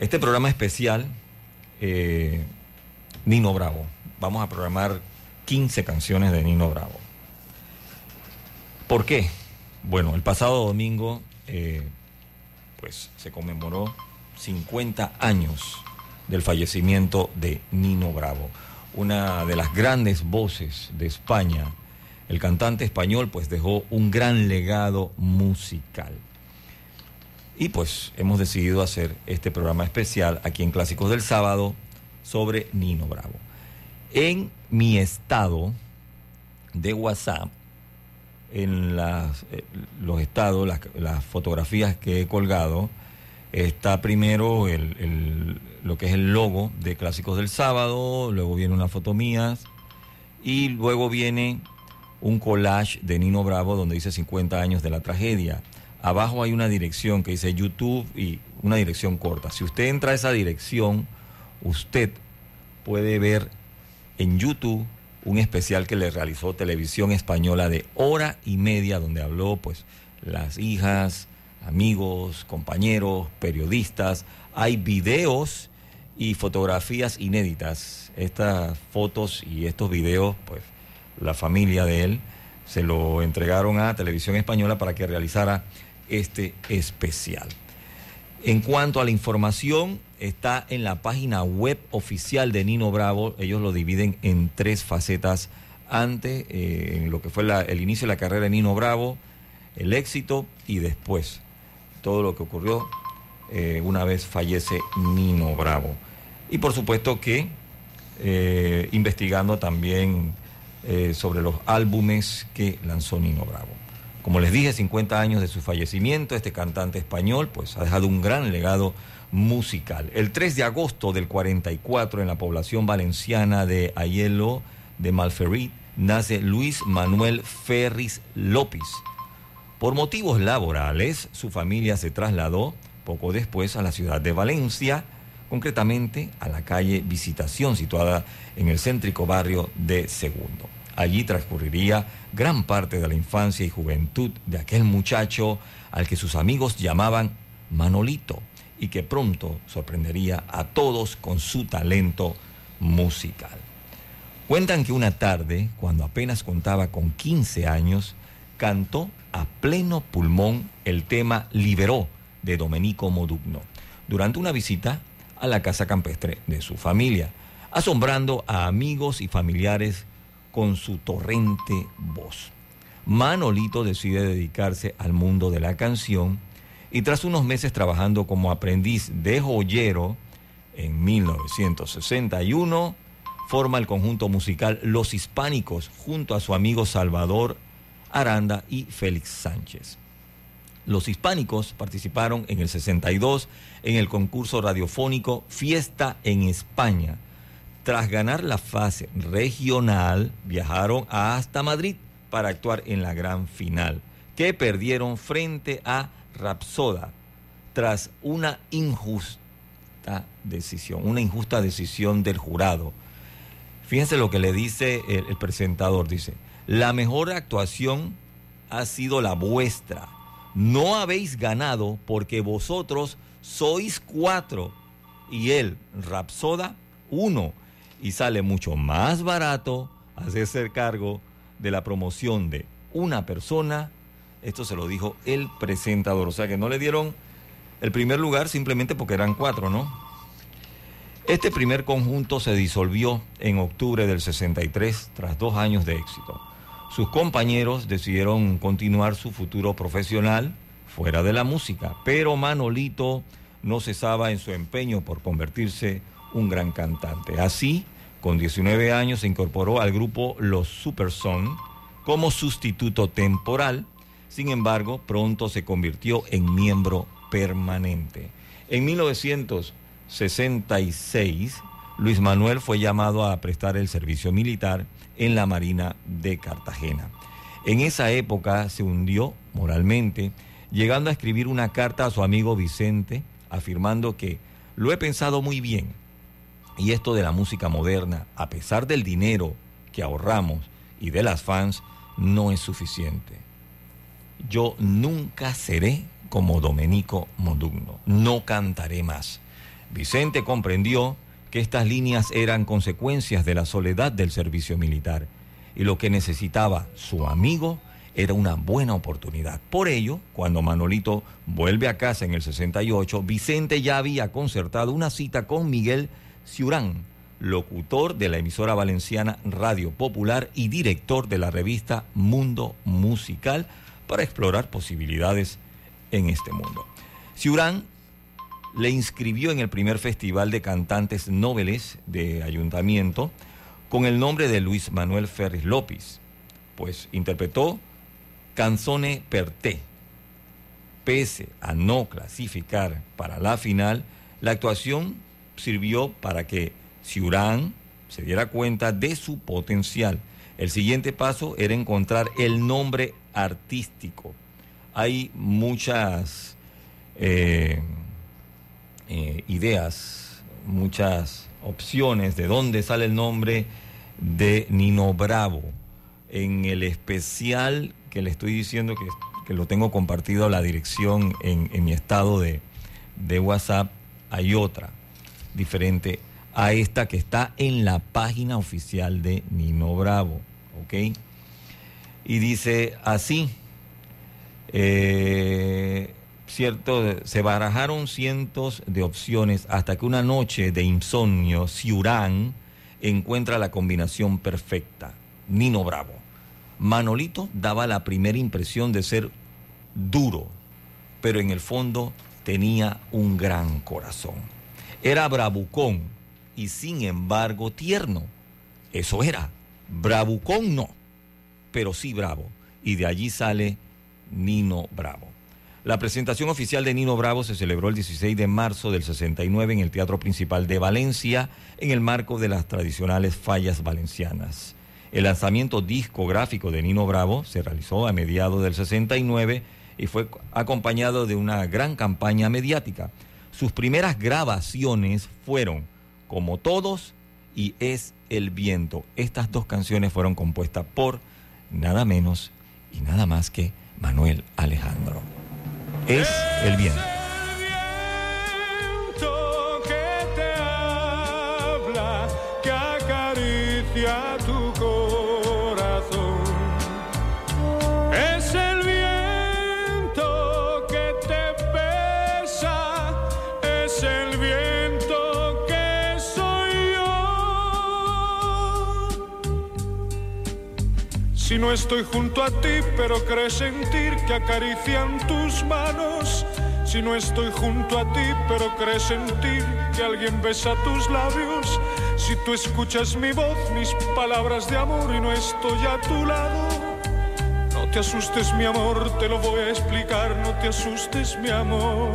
Este programa especial, eh, Nino Bravo. Vamos a programar 15 canciones de Nino Bravo. ¿Por qué? Bueno, el pasado domingo, eh, pues se conmemoró 50 años del fallecimiento de Nino Bravo, una de las grandes voces de España. El cantante español pues dejó un gran legado musical. Y pues hemos decidido hacer este programa especial aquí en Clásicos del Sábado sobre Nino Bravo. En mi estado de WhatsApp, en las, eh, los estados, las, las, fotografías que he colgado, está primero el, el, lo que es el logo de Clásicos del Sábado, luego viene una foto mía y luego viene un collage de Nino Bravo donde dice 50 años de la tragedia. Abajo hay una dirección que dice YouTube y una dirección corta. Si usted entra a esa dirección, usted puede ver en YouTube un especial que le realizó Televisión Española de hora y media, donde habló pues las hijas, amigos, compañeros, periodistas. Hay videos y fotografías inéditas. Estas fotos y estos videos, pues la familia de él se lo entregaron a Televisión Española para que realizara este especial. En cuanto a la información, está en la página web oficial de Nino Bravo. Ellos lo dividen en tres facetas. Antes, eh, en lo que fue el inicio de la carrera de Nino Bravo, el éxito y después todo lo que ocurrió eh, una vez fallece Nino Bravo. Y por supuesto que eh, investigando también sobre los álbumes que lanzó Nino Bravo. Como les dije, 50 años de su fallecimiento, este cantante español pues ha dejado un gran legado musical. El 3 de agosto del 44 en la población valenciana de Ayelo de Malferit nace Luis Manuel Ferris López. Por motivos laborales, su familia se trasladó poco después a la ciudad de Valencia, concretamente a la calle Visitación, situada en el céntrico barrio de Segundo. Allí transcurriría gran parte de la infancia y juventud de aquel muchacho al que sus amigos llamaban Manolito y que pronto sorprendería a todos con su talento musical. Cuentan que una tarde, cuando apenas contaba con 15 años, cantó a pleno pulmón el tema Liberó de Domenico Modugno durante una visita a la casa campestre de su familia, asombrando a amigos y familiares con su torrente voz. Manolito decide dedicarse al mundo de la canción y tras unos meses trabajando como aprendiz de joyero, en 1961 forma el conjunto musical Los Hispánicos junto a su amigo Salvador Aranda y Félix Sánchez. Los hispánicos participaron en el 62 en el concurso radiofónico Fiesta en España. Tras ganar la fase regional, viajaron hasta Madrid para actuar en la gran final, que perdieron frente a Rapsoda tras una injusta decisión, una injusta decisión del jurado. Fíjense lo que le dice el, el presentador, dice, la mejor actuación ha sido la vuestra. No habéis ganado porque vosotros sois cuatro y él, Rapsoda, uno. Y sale mucho más barato hacerse cargo de la promoción de una persona. Esto se lo dijo el presentador. O sea que no le dieron el primer lugar simplemente porque eran cuatro, ¿no? Este primer conjunto se disolvió en octubre del 63 tras dos años de éxito. Sus compañeros decidieron continuar su futuro profesional fuera de la música, pero Manolito no cesaba en su empeño por convertirse un gran cantante. Así, con 19 años se incorporó al grupo Los Super Son como sustituto temporal, sin embargo, pronto se convirtió en miembro permanente. En 1966, Luis Manuel fue llamado a prestar el servicio militar en la Marina de Cartagena. En esa época se hundió moralmente, llegando a escribir una carta a su amigo Vicente, afirmando que lo he pensado muy bien y esto de la música moderna, a pesar del dinero que ahorramos y de las fans, no es suficiente. Yo nunca seré como Domenico Modugno, no cantaré más. Vicente comprendió que estas líneas eran consecuencias de la soledad del servicio militar y lo que necesitaba su amigo era una buena oportunidad. Por ello, cuando Manolito vuelve a casa en el 68, Vicente ya había concertado una cita con Miguel Ciurán, locutor de la emisora valenciana Radio Popular y director de la revista Mundo Musical, para explorar posibilidades en este mundo. Ciurán le inscribió en el primer festival de cantantes noveles de ayuntamiento con el nombre de Luis Manuel Ferris López, pues interpretó Canzone per te. Pese a no clasificar para la final, la actuación sirvió para que Ciurán se diera cuenta de su potencial. El siguiente paso era encontrar el nombre artístico. Hay muchas eh, eh, ideas, muchas opciones de dónde sale el nombre de Nino Bravo. En el especial que le estoy diciendo que, que lo tengo compartido a la dirección en, en mi estado de, de WhatsApp, hay otra diferente a esta que está en la página oficial de Nino Bravo. ¿Ok? Y dice así, eh, cierto, se barajaron cientos de opciones hasta que una noche de insomnio, Ciurán encuentra la combinación perfecta, Nino Bravo. Manolito daba la primera impresión de ser duro, pero en el fondo tenía un gran corazón. Era bravucón y sin embargo tierno. Eso era. Bravucón no, pero sí bravo. Y de allí sale Nino Bravo. La presentación oficial de Nino Bravo se celebró el 16 de marzo del 69 en el Teatro Principal de Valencia, en el marco de las tradicionales fallas valencianas. El lanzamiento discográfico de Nino Bravo se realizó a mediados del 69 y fue acompañado de una gran campaña mediática. Sus primeras grabaciones fueron Como Todos y Es el Viento. Estas dos canciones fueron compuestas por nada menos y nada más que Manuel Alejandro. Es el viento. Si no estoy junto a ti, pero crees sentir que acarician tus manos. Si no estoy junto a ti, pero crees sentir que alguien besa tus labios. Si tú escuchas mi voz, mis palabras de amor y no estoy a tu lado. No te asustes, mi amor, te lo voy a explicar. No te asustes, mi amor.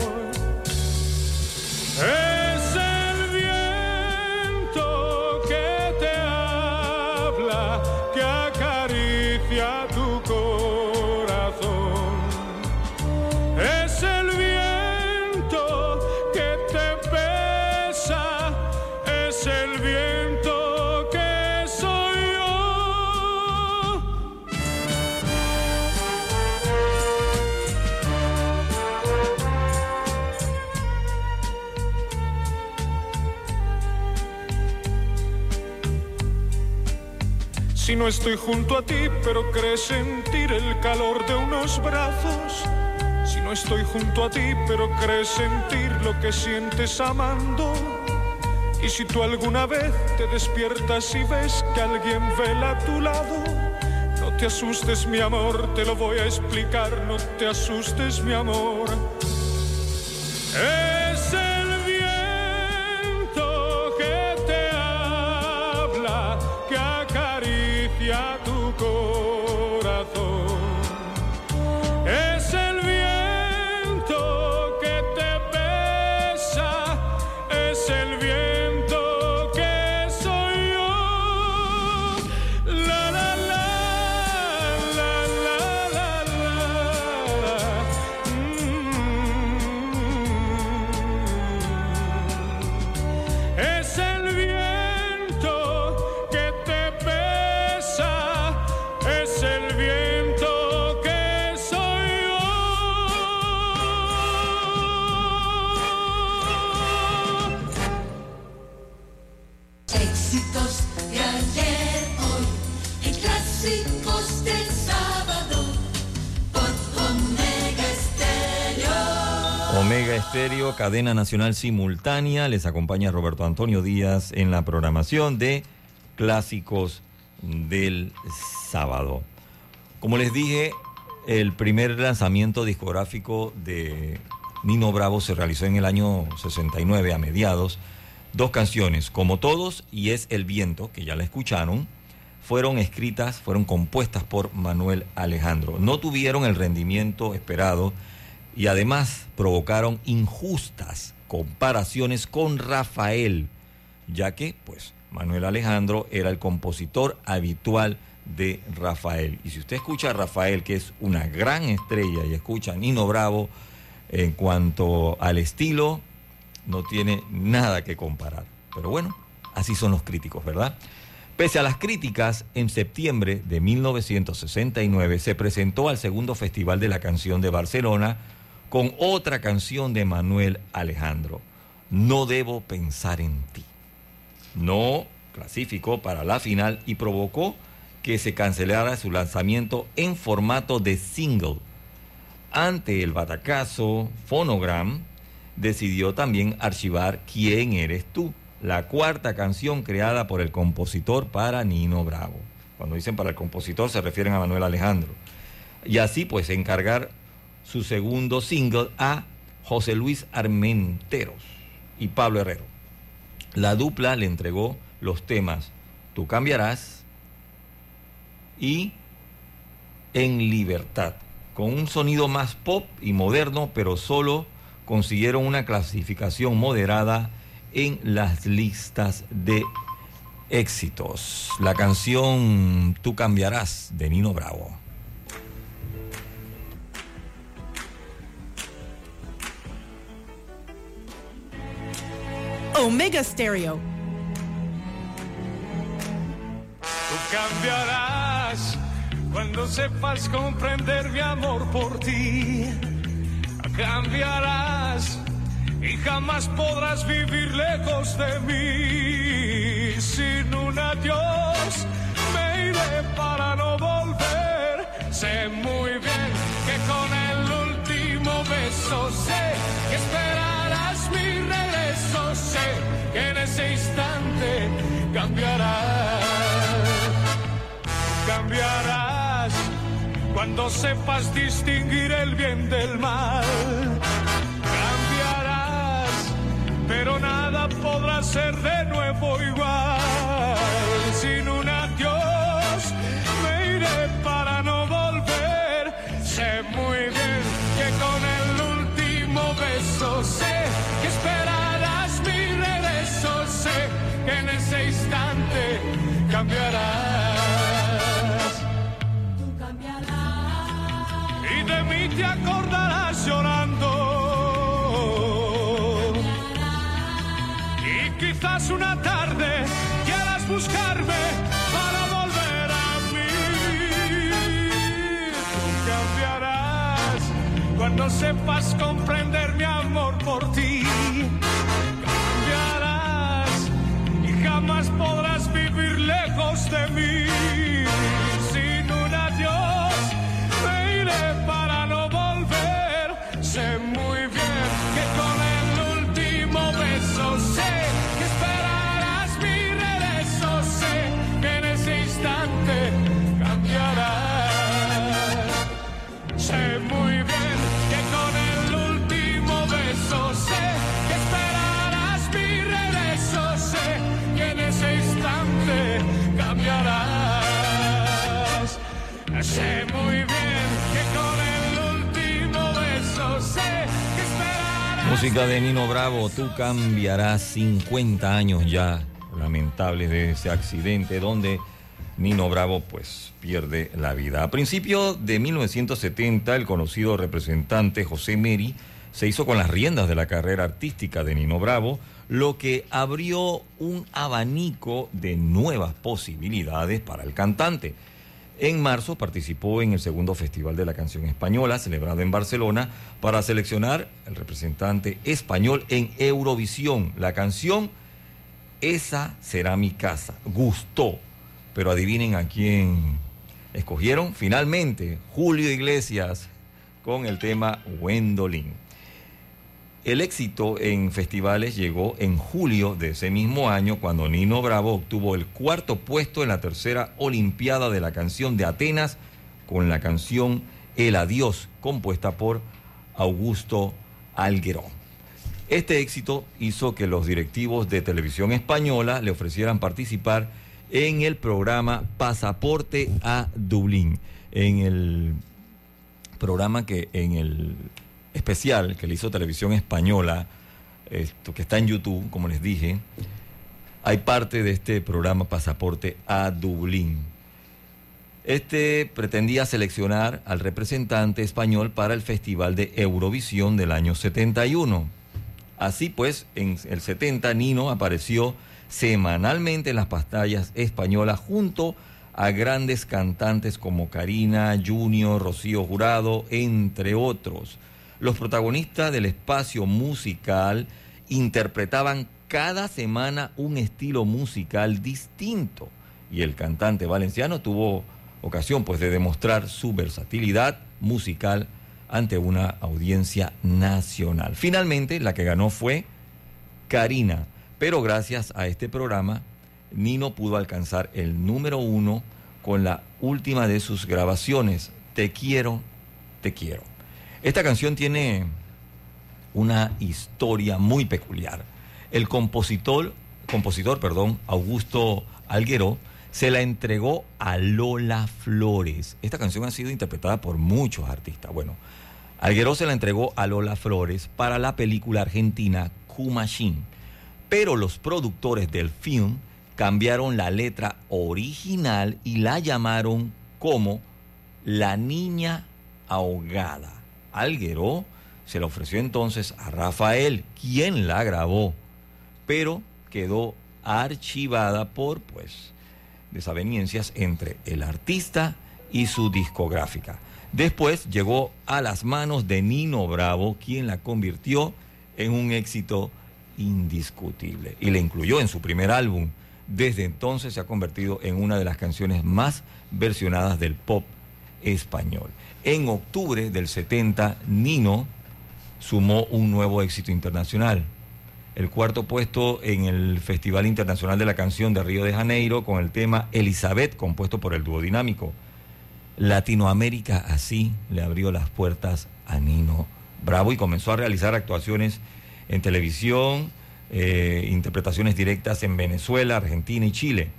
Es Si no estoy junto a ti, pero crees sentir el calor de unos brazos. Si no estoy junto a ti, pero crees sentir lo que sientes amando. Y si tú alguna vez te despiertas y ves que alguien vela a tu lado, no te asustes mi amor, te lo voy a explicar, no te asustes mi amor. Es Estéreo, cadena nacional simultánea. Les acompaña Roberto Antonio Díaz en la programación de Clásicos del Sábado. Como les dije, el primer lanzamiento discográfico de Nino Bravo se realizó en el año 69, a mediados. Dos canciones, Como Todos y Es el Viento, que ya la escucharon, fueron escritas, fueron compuestas por Manuel Alejandro. No tuvieron el rendimiento esperado y además provocaron injustas comparaciones con Rafael, ya que pues Manuel Alejandro era el compositor habitual de Rafael. Y si usted escucha a Rafael, que es una gran estrella, y escucha a Nino Bravo, en cuanto al estilo, no tiene nada que comparar. Pero bueno, así son los críticos, ¿verdad? Pese a las críticas, en septiembre de 1969 se presentó al segundo Festival de la Canción de Barcelona con otra canción de Manuel Alejandro, No debo pensar en ti. No clasificó para la final y provocó que se cancelara su lanzamiento en formato de single. Ante el batacazo, Phonogram decidió también archivar Quién eres tú, la cuarta canción creada por el compositor para Nino Bravo. Cuando dicen para el compositor se refieren a Manuel Alejandro. Y así pues encargar su segundo single a José Luis Armenteros y Pablo Herrero. La dupla le entregó los temas Tú cambiarás, y en libertad, con un sonido más pop y moderno, pero solo consiguieron una clasificación moderada en las listas de éxitos. La canción Tú cambiarás de Nino Bravo. Omega Stereo. Tú cambiarás cuando sepas comprender mi amor por ti. Cambiarás y jamás podrás vivir lejos de mí. Sin un adiós me iré para no volver. Sé muy bien que con el último beso sé que esperarás mi Sé que en ese instante cambiarás. Cambiarás cuando sepas distinguir el bien del mal. Cambiarás, pero nada podrá ser de nuevo igual. Te acordarás llorando. Y quizás una tarde quieras buscarme para volver a mí. Tú cambiarás cuando sepas comprender mi amor por ti. Cambiarás y jamás podrás vivir lejos de mí. Música de Nino Bravo, tú cambiarás 50 años ya lamentables de ese accidente donde Nino Bravo pues pierde la vida. A principios de 1970 el conocido representante José Meri se hizo con las riendas de la carrera artística de Nino Bravo, lo que abrió un abanico de nuevas posibilidades para el cantante. En marzo participó en el segundo Festival de la Canción Española, celebrado en Barcelona, para seleccionar el representante español en Eurovisión. La canción Esa será mi casa. Gustó. Pero adivinen a quién escogieron. Finalmente, Julio Iglesias con el tema Wendolin. El éxito en festivales llegó en julio de ese mismo año cuando Nino Bravo obtuvo el cuarto puesto en la tercera Olimpiada de la canción de Atenas con la canción El Adiós, compuesta por Augusto Alguero. Este éxito hizo que los directivos de televisión española le ofrecieran participar en el programa Pasaporte a Dublín, en el programa que en el especial que le hizo Televisión Española, esto que está en YouTube, como les dije, hay parte de este programa Pasaporte a Dublín. Este pretendía seleccionar al representante español para el Festival de Eurovisión del año 71. Así pues, en el 70 Nino apareció semanalmente en las pantallas españolas junto a grandes cantantes como Karina, Junior, Rocío Jurado, entre otros. Los protagonistas del espacio musical interpretaban cada semana un estilo musical distinto y el cantante valenciano tuvo ocasión pues de demostrar su versatilidad musical ante una audiencia nacional. Finalmente la que ganó fue Karina, pero gracias a este programa Nino pudo alcanzar el número uno con la última de sus grabaciones, Te quiero, te quiero. Esta canción tiene una historia muy peculiar. El compositor, compositor perdón, Augusto Alguero, se la entregó a Lola Flores. Esta canción ha sido interpretada por muchos artistas. Bueno, Alguero se la entregó a Lola Flores para la película argentina Q-Machine, pero los productores del film cambiaron la letra original y la llamaron como La Niña Ahogada. Alguero se la ofreció entonces a Rafael, quien la grabó, pero quedó archivada por pues desavenencias entre el artista y su discográfica. Después llegó a las manos de Nino Bravo, quien la convirtió en un éxito indiscutible y la incluyó en su primer álbum. Desde entonces se ha convertido en una de las canciones más versionadas del pop español. En octubre del 70, Nino sumó un nuevo éxito internacional. El cuarto puesto en el Festival Internacional de la Canción de Río de Janeiro con el tema Elizabeth, compuesto por el dúo dinámico. Latinoamérica así le abrió las puertas a Nino Bravo y comenzó a realizar actuaciones en televisión, eh, interpretaciones directas en Venezuela, Argentina y Chile.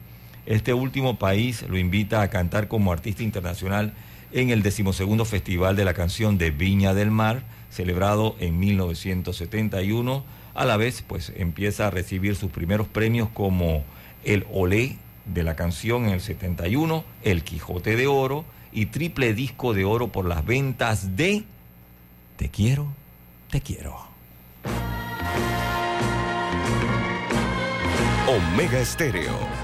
Este último país lo invita a cantar como artista internacional en el decimosegundo Festival de la Canción de Viña del Mar, celebrado en 1971. A la vez, pues empieza a recibir sus primeros premios como el Olé de la canción en el 71, el Quijote de Oro y triple disco de oro por las ventas de Te quiero, te quiero. Omega Estéreo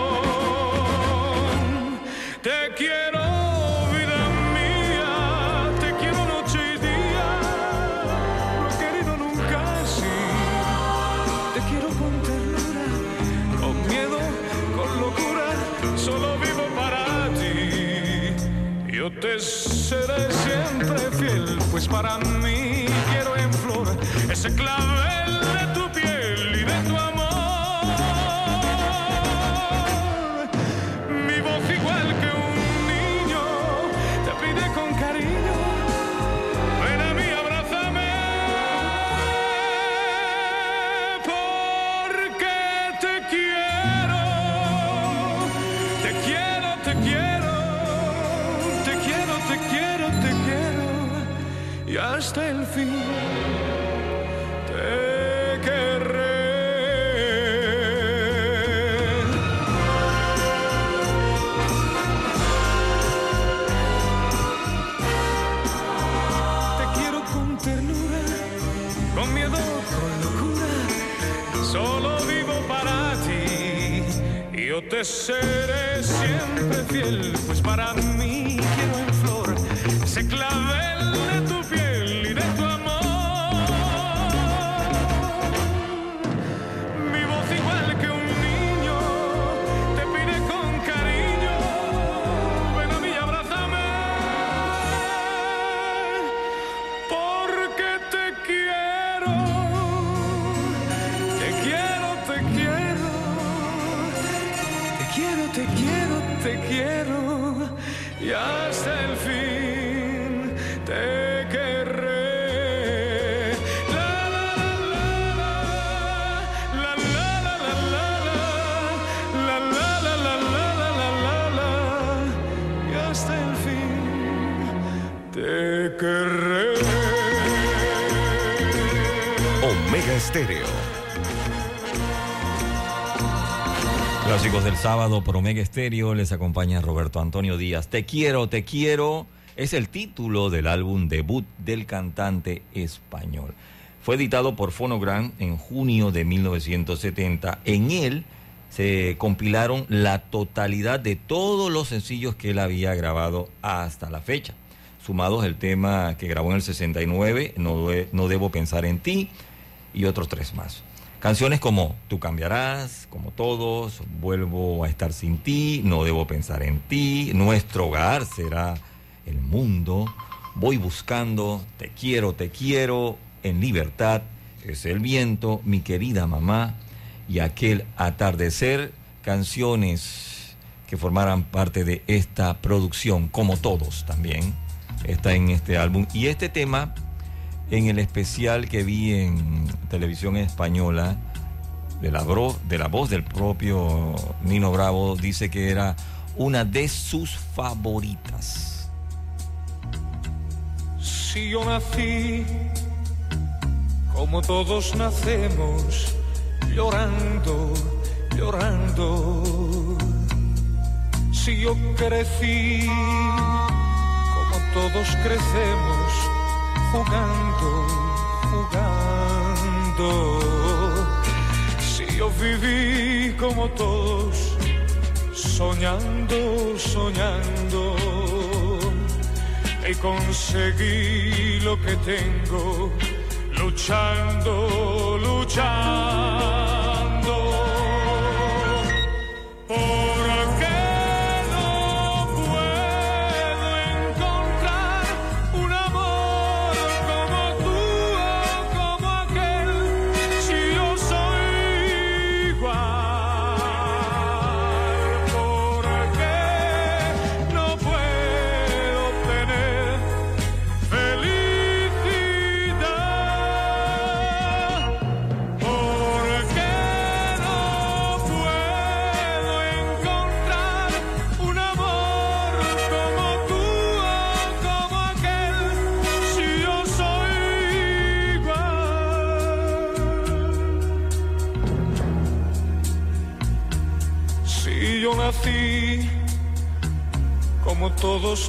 Para mí quiero en flor ese clavel seré siempre fiel, pues para mí quiero en flor se clavel sábado por Omega Estéreo les acompaña Roberto Antonio Díaz. Te quiero, te quiero es el título del álbum debut del cantante español. Fue editado por Phonogram en junio de 1970. En él se compilaron la totalidad de todos los sencillos que él había grabado hasta la fecha. Sumados el tema que grabó en el 69, No, no debo pensar en ti, y otros tres más. Canciones como Tú cambiarás, como todos, Vuelvo a estar sin ti, No debo pensar en ti, Nuestro hogar será el mundo, Voy buscando, Te quiero, te quiero, En libertad, Es el viento, Mi querida mamá y Aquel atardecer, canciones que formaran parte de esta producción, como todos también, está en este álbum. Y este tema en el especial que vi en televisión española de la, voz del propio Nino Bravo, dice que era una de sus favoritas. Si yo nací como todos nacemos, llorando, llorando. Si yo crecí como todos crecemos, jugando, jugando. Si yo viví como todos, soñando, soñando y conseguí lo que tengo, luchando, luchando.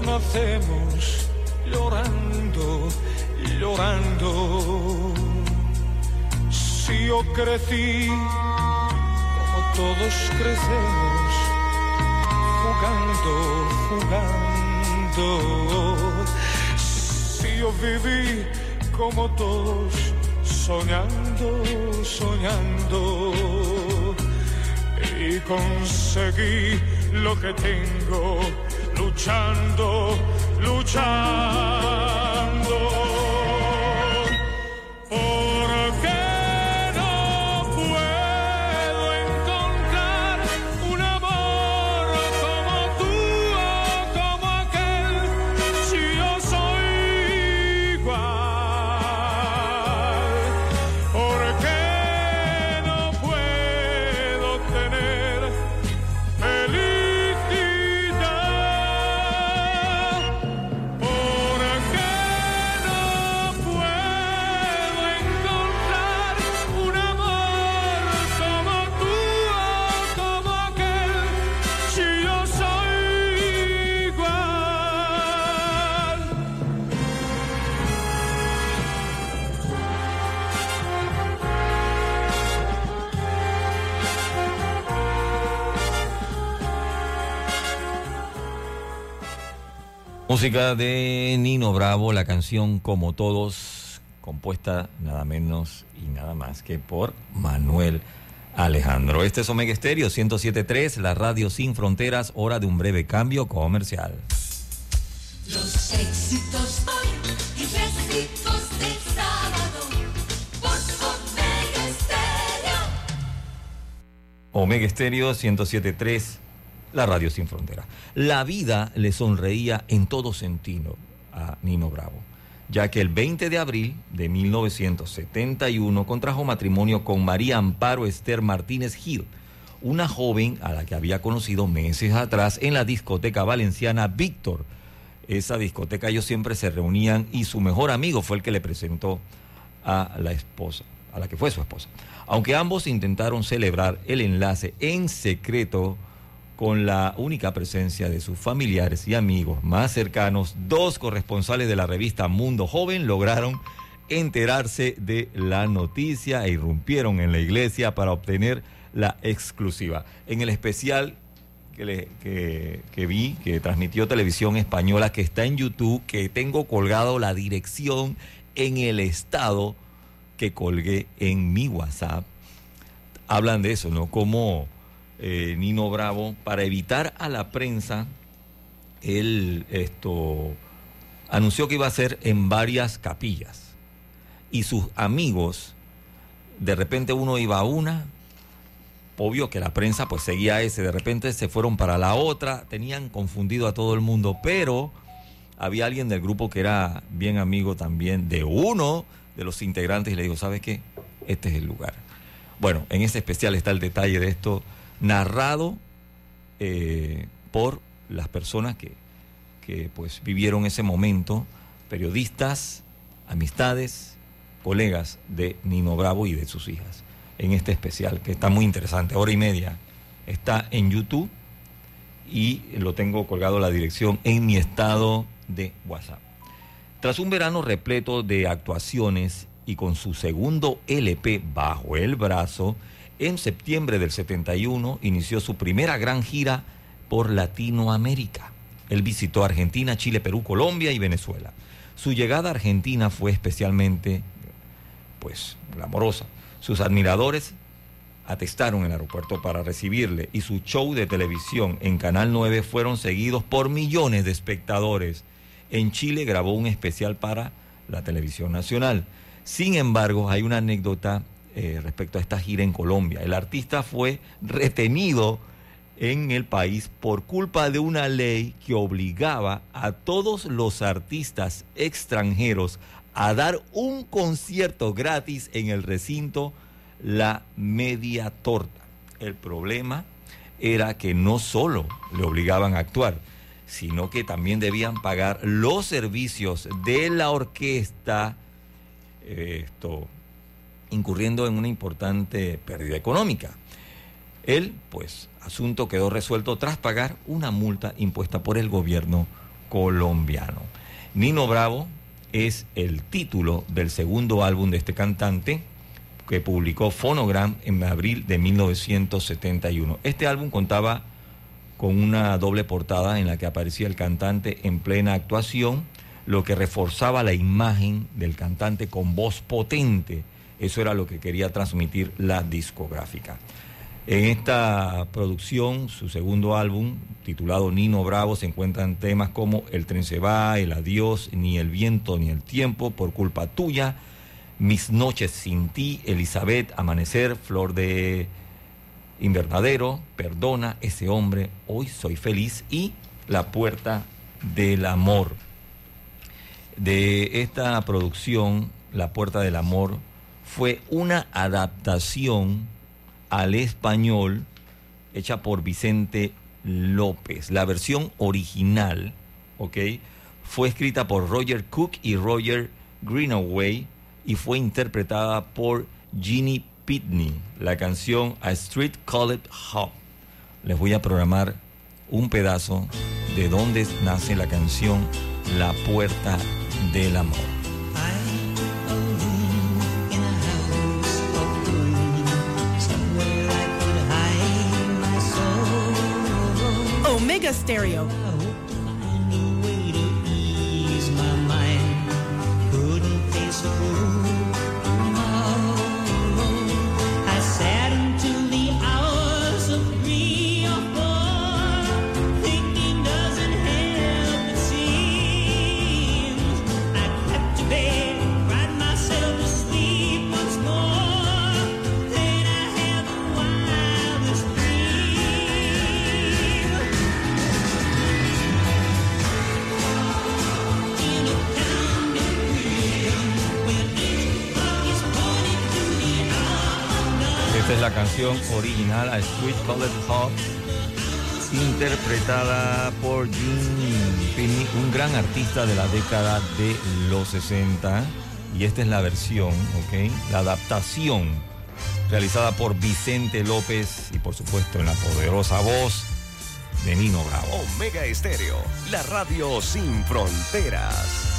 Nacemos, llorando, llorando. Si yo crecí como todos crecemos, jugando, jugando. Si yo viví como todos, soñando, soñando y conseguí lo que tengo luchando, luchando. Música de Nino Bravo, la canción Como Todos, compuesta nada menos y nada más que por Manuel Alejandro. Este es Omega Estéreo 107.3, la radio sin fronteras, hora de un breve cambio comercial. Los éxitos hoy y éxitos del sábado por Omega Estéreo. Omega Estéreo 107.3, la radio sin fronteras. La vida le sonreía en todo sentido a Nino Bravo, ya que el 20 de abril de 1971 contrajo matrimonio con María Amparo Esther Martínez Gil, una joven a la que había conocido meses atrás en la discoteca valenciana Víctor. Esa discoteca ellos siempre se reunían y su mejor amigo fue el que le presentó a la esposa, a la que fue su esposa. Aunque ambos intentaron celebrar el enlace en secreto, con la única presencia de sus familiares y amigos más cercanos, dos corresponsales de la revista Mundo Joven lograron enterarse de la noticia e irrumpieron en la iglesia para obtener la exclusiva. En el especial que, vi, que transmitió Televisión Española, que está en YouTube, que tengo colgado la dirección en el estado que colgué en mi WhatsApp, hablan de eso, ¿no? Como eh, Nino Bravo, para evitar a la prensa, él esto anunció que iba a ser en varias capillas. Y sus amigos, de repente uno iba a una, obvio que la prensa pues seguía ese, de repente se fueron para la otra, tenían confundido a todo el mundo, pero había alguien del grupo que era bien amigo también de uno de los integrantes y le dijo, ¿sabes qué? Este es el lugar. Bueno, en este especial está el detalle de esto narrado eh, por las personas que, que pues vivieron ese momento, periodistas, amistades, colegas de Nino Bravo y de sus hijas, en este especial que está muy interesante, hora y media. Está en YouTube y lo tengo colgado la dirección en mi estado de WhatsApp. Tras un verano repleto de actuaciones y con su segundo LP bajo el brazo, en septiembre del 71 inició su primera gran gira por Latinoamérica. Él visitó Argentina, Chile, Perú, Colombia y Venezuela. Su llegada a Argentina fue especialmente, pues, glamorosa. Sus admiradores atestaron el aeropuerto para recibirle y su show de televisión en Canal 9 fueron seguidos por millones de espectadores. En Chile grabó un especial para la televisión nacional. Sin embargo, hay una anécdota eh, respecto a esta gira en Colombia. El artista fue retenido en el país por culpa de una ley que obligaba a todos los artistas extranjeros a dar un concierto gratis en el recinto La Media Torta. El problema era que no solo le obligaban a actuar, sino que también debían pagar los servicios de la orquesta, eh, esto, incurriendo en una importante pérdida económica. Él, pues, asunto quedó resuelto tras pagar una multa impuesta por el gobierno colombiano. Nino Bravo es el título del segundo álbum de este cantante que publicó Phonogram en abril de 1971. Este álbum contaba con una doble portada en la que aparecía el cantante en plena actuación, lo que reforzaba la imagen del cantante con voz potente. Eso era lo que quería transmitir la discográfica. En esta producción, su segundo álbum, titulado Nino Bravo, se encuentran temas como El tren se va, El adiós, Ni el viento ni el tiempo, Por culpa tuya, Mis noches sin ti, Elizabeth, Amanecer, Flor de invernadero, Perdona, Ese hombre, Hoy soy feliz y La puerta del amor. De esta producción, La puerta del amor, fue una adaptación al español hecha por Vicente López. La versión original, ¿ok? Fue escrita por Roger Cook y Roger Greenaway y fue interpretada por Ginny Pitney. La canción A Street Called Hop. Les voy a programar un pedazo de donde nace la canción La Puerta del Amor. Stereo. A Sweet Colored Hop, interpretada por Jim un gran artista de la década de los 60. Y esta es la versión, ¿ok? La adaptación realizada por Vicente López y por supuesto en la poderosa voz de Nino Bravo. Omega Estéreo, la radio sin fronteras.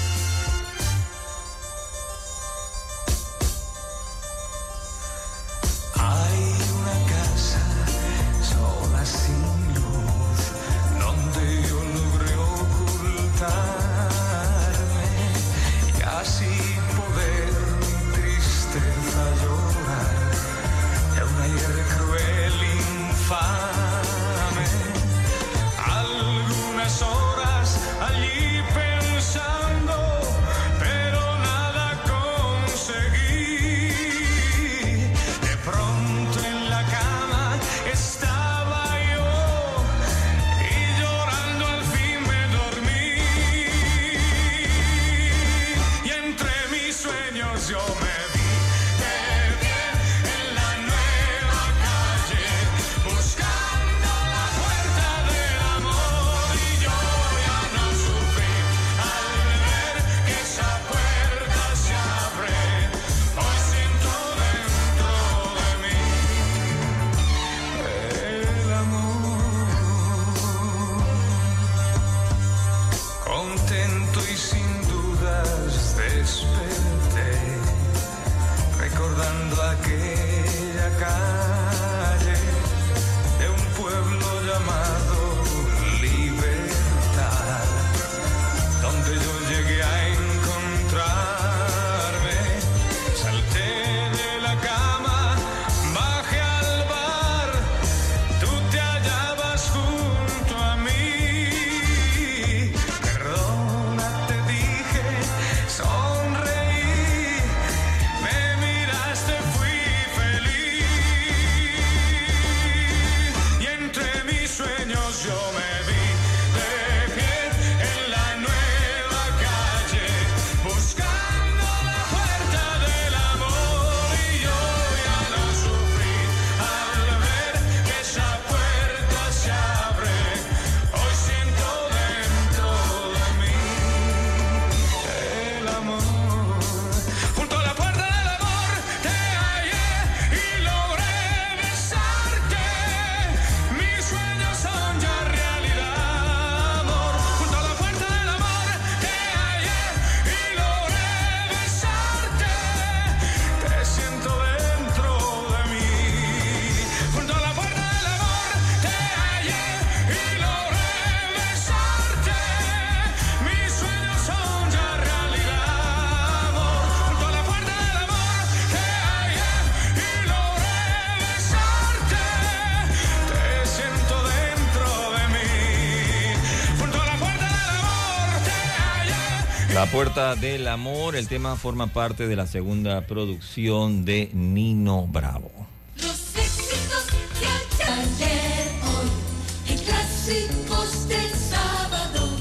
Puerta del Amor, el tema forma parte de la segunda producción de Nino Bravo. Los éxitos de ayer, hoy, en clásicos del sábado,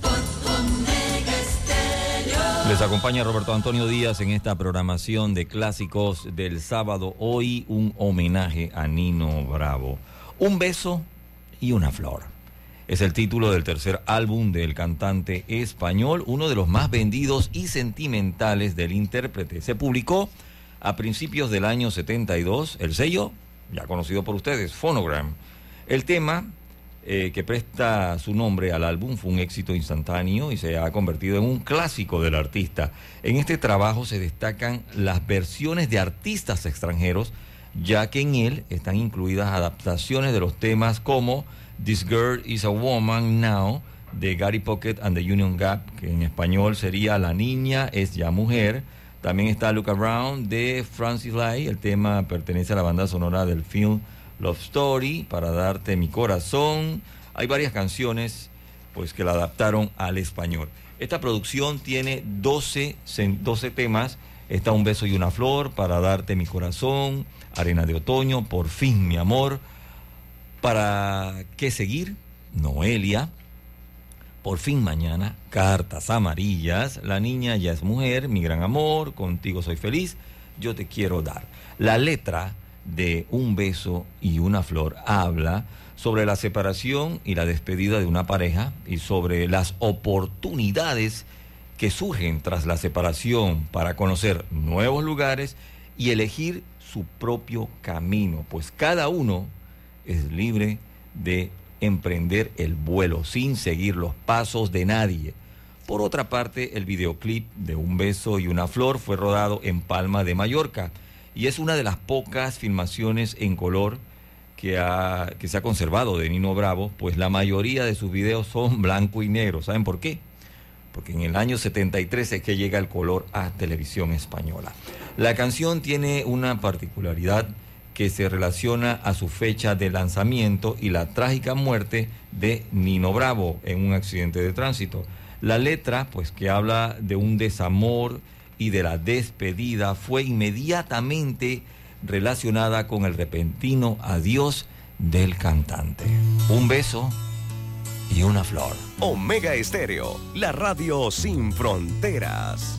por Omega. Les acompaña Roberto Antonio Díaz en esta programación de clásicos del sábado. Hoy un homenaje a Nino Bravo. Un beso y una flor. Es el título del tercer álbum del cantante español, uno de los más vendidos y sentimentales del intérprete. Se publicó a principios del año 72, el sello, ya conocido por ustedes, Phonogram. El tema eh, que presta su nombre al álbum fue un éxito instantáneo y se ha convertido en un clásico del artista. En este trabajo se destacan las versiones de artistas extranjeros, ya que en él están incluidas adaptaciones de los temas como This Girl is a Woman Now de Gary Pocket and the Union Gap, que en español sería La niña es ya mujer. También está Look Around de Francis Lai, el tema pertenece a la banda sonora del film Love Story, para darte mi corazón. Hay varias canciones pues que la adaptaron al español. Esta producción tiene 12, cen- 12 temas. Está Un beso y una flor, para darte mi corazón, Arena de otoño, Por fin mi amor, para qué seguir, Noelia, por fin mañana, cartas amarillas, la niña ya es mujer, mi gran amor, contigo soy feliz, yo te quiero dar. La letra de Un beso y una flor habla sobre la separación y la despedida de una pareja y sobre las oportunidades que surgen tras la separación para conocer nuevos lugares y elegir su propio camino, pues cada uno es libre de emprender el vuelo sin seguir los pasos de nadie. Por otra parte, el videoclip de Un beso y una flor fue rodado en Palma de Mallorca y es una de las pocas filmaciones en color que, ha- que se ha conservado de Nino Bravo, pues la mayoría de sus videos son blanco y negro. ¿Saben por qué? Porque en el año 73 es que llega el color a televisión española. La canción tiene una particularidad que se relaciona a su fecha de lanzamiento y la trágica muerte de Nino Bravo en un accidente de tránsito. La letra, pues que habla de un desamor y de la despedida, fue inmediatamente relacionada con el repentino adiós del cantante. Un beso y una flor. Omega Estéreo, la radio sin fronteras.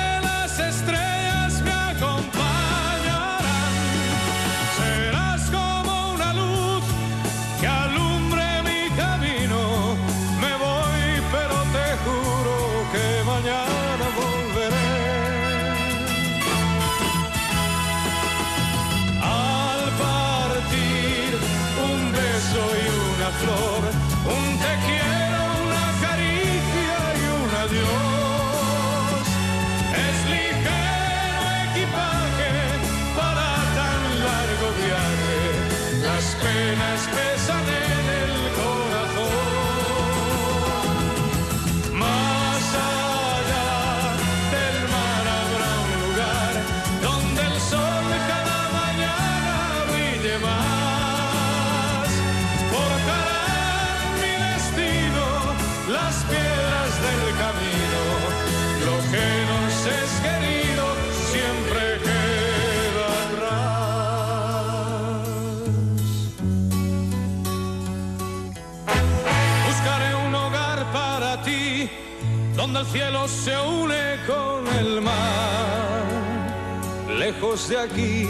aquí.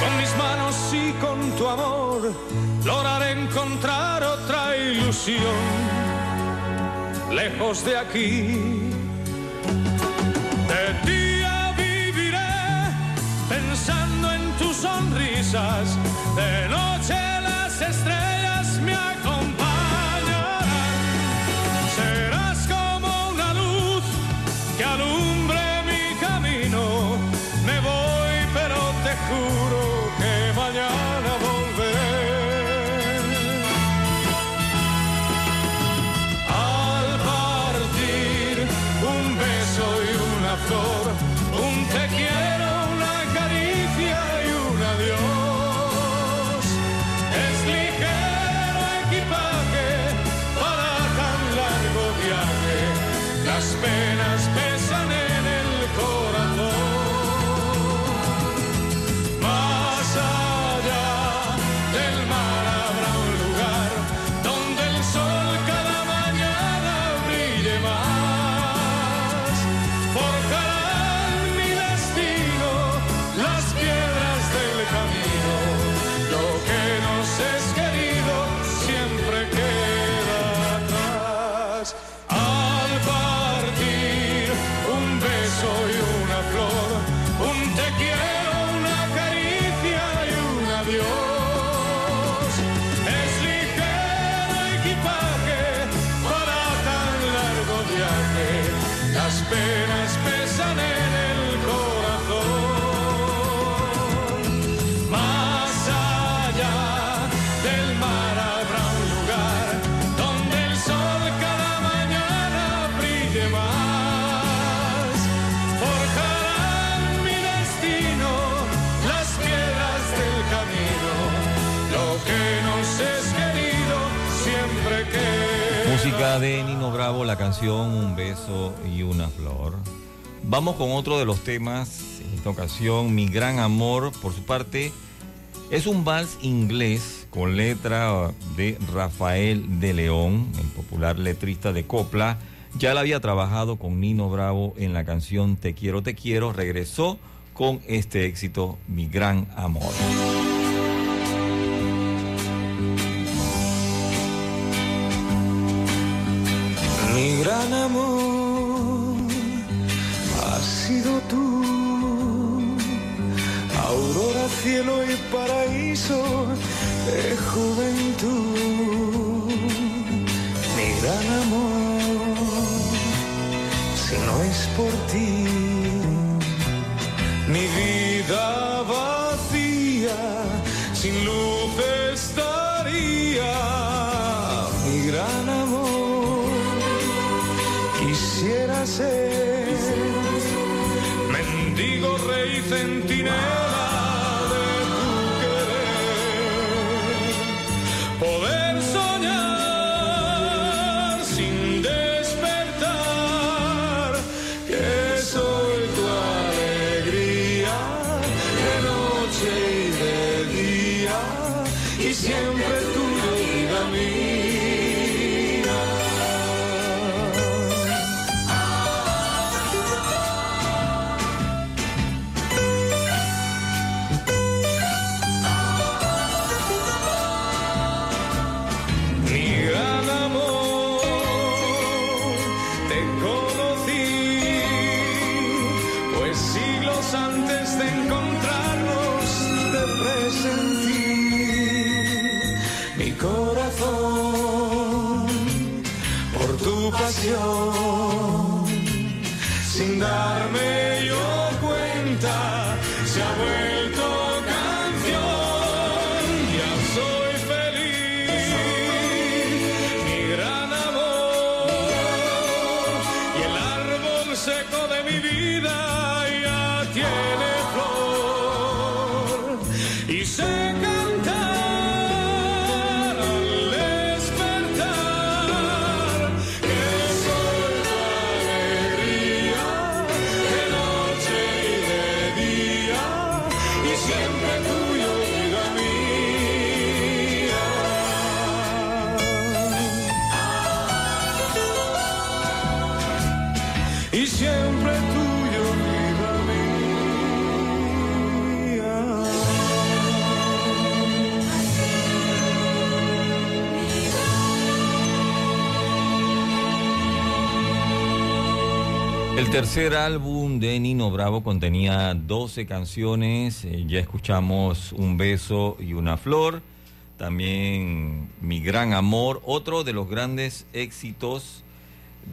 Con mis manos y con tu amor, lograré encontrar otra ilusión, lejos de aquí. De Nino Bravo la canción Un beso y una flor. Vamos con otro de los temas, en esta ocasión Mi gran amor, por su parte, es un vals inglés con letra de Rafael de León, el popular letrista de copla. Ya la había trabajado con Nino Bravo en la canción Te quiero, te quiero. Regresó con este éxito, Mi gran amor. Juventud. Mi gran amor, si no es por ti, tercer álbum de Nino Bravo contenía 12 canciones, eh, ya escuchamos Un beso y una flor, también Mi gran amor, otro de los grandes éxitos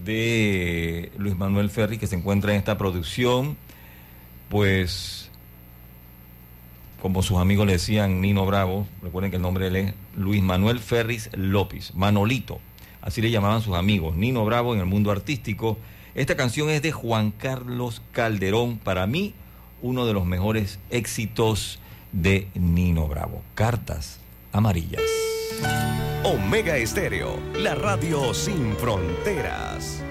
de Luis Manuel Ferri que se encuentra en esta producción, pues como sus amigos le decían Nino Bravo, recuerden que el nombre de él es Luis Manuel Ferris López, Manolito, así le llamaban sus amigos, Nino Bravo en el mundo artístico. Esta canción es de Juan Carlos Calderón, para mí uno de los mejores éxitos de Nino Bravo, Cartas Amarillas. Omega Estéreo, la radio sin fronteras.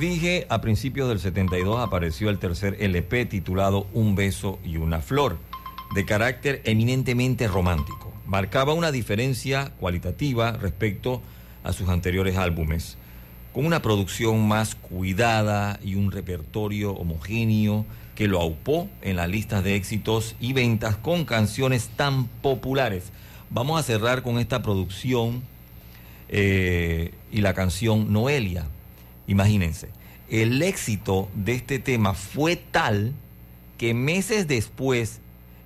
Dije, a principios del 72 apareció el tercer LP titulado Un beso y una flor, de carácter eminentemente romántico. Marcaba una diferencia cualitativa respecto a sus anteriores álbumes, con una producción más cuidada y un repertorio homogéneo que lo aupó en las listas de éxitos y ventas con canciones tan populares. Vamos a cerrar con esta producción eh, y la canción Noelia. Imagínense, el éxito de este tema fue tal que meses después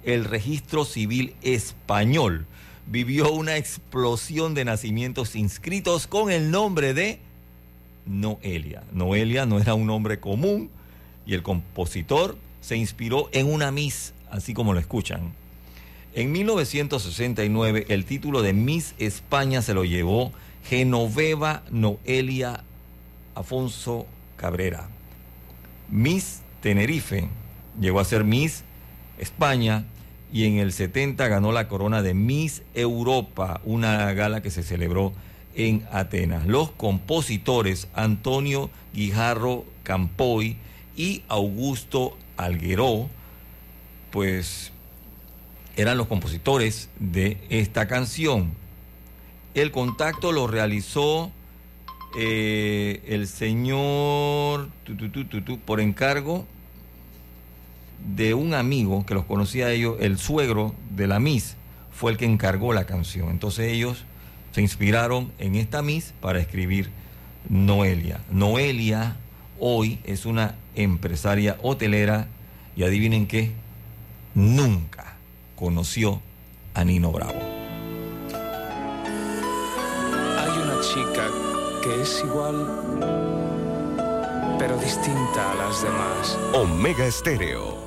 el registro civil español vivió una explosión de nacimientos inscritos con el nombre de Noelia. Noelia no era un nombre común y el compositor se inspiró en una Miss, así como lo escuchan. En 1969 el título de Miss España se lo llevó Genoveva Noelia Afonso Cabrera. Miss Tenerife llegó a ser Miss España y en el 70 ganó la corona de Miss Europa, una gala que se celebró en Atenas. Los compositores Antonio Guijarro Campoy y Augusto Algueró, pues eran los compositores de esta canción. El contacto lo realizó eh, el señor por encargo de un amigo que los conocía a ellos, el suegro de la Miss, fue el que encargó la canción. Entonces ellos se inspiraron en esta Miss para escribir Noelia. Noelia hoy es una empresaria hotelera y adivinen qué, nunca conoció a Nino Bravo. Es igual, pero distinta a las demás. Omega Estéreo.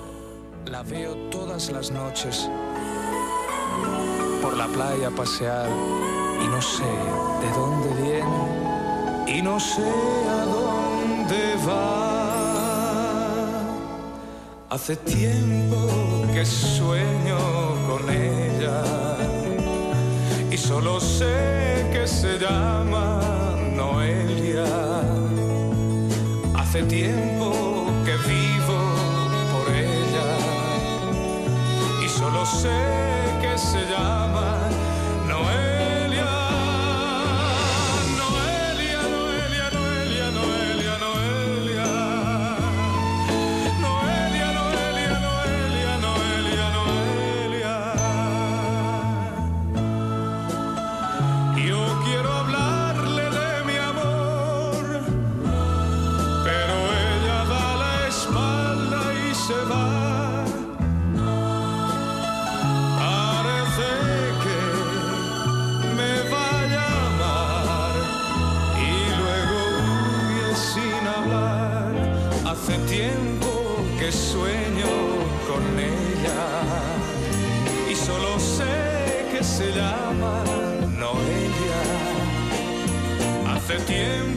La veo todas las noches por la playa pasear y no sé de dónde viene y no sé a dónde va. Hace tiempo que sueño con ella y solo sé que se llama Hace tiempo que vivo por ella. Y solo sé que se llama tiempo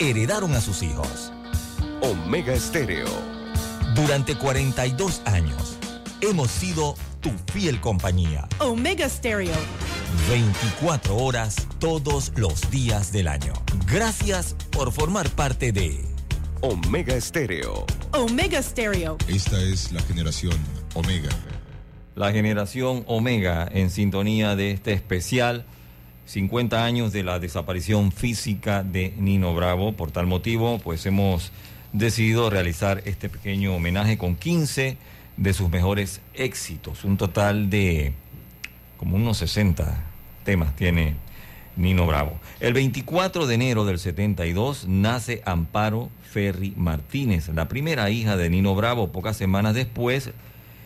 heredaron a sus hijos. Omega Estéreo. Durante 42 años, hemos sido tu fiel compañía. Omega Stereo. 24 horas todos los días del año. Gracias por formar parte de Omega Estéreo. Omega Stereo. Esta es la generación Omega. la generación Omega en sintonía de este especial 50 años de la desaparición física de Nino Bravo. Por tal motivo, pues hemos decidido realizar este pequeño homenaje con 15 de sus mejores éxitos. Un total de como unos 60 temas tiene Nino Bravo. El 24 de enero del 72 nace Amparo Ferri Martínez, la primera hija de Nino Bravo. Pocas semanas después,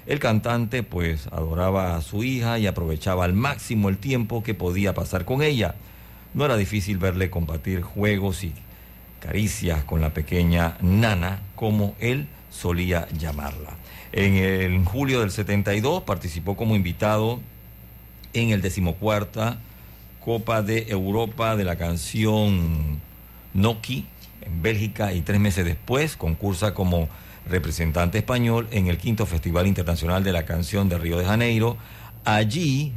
el cantante pues adoraba a su hija y aprovechaba al máximo el tiempo que podía pasar con ella. No era difícil verle compartir juegos y caricias con la pequeña Nana, como él solía llamarla. En, el- julio del 72 participó como invitado en el decimocuarta Copa de Europa de la canción Noki en Bélgica y tres meses después concursa como representante español en el quinto Festival Internacional de la Canción de Río de Janeiro. Allí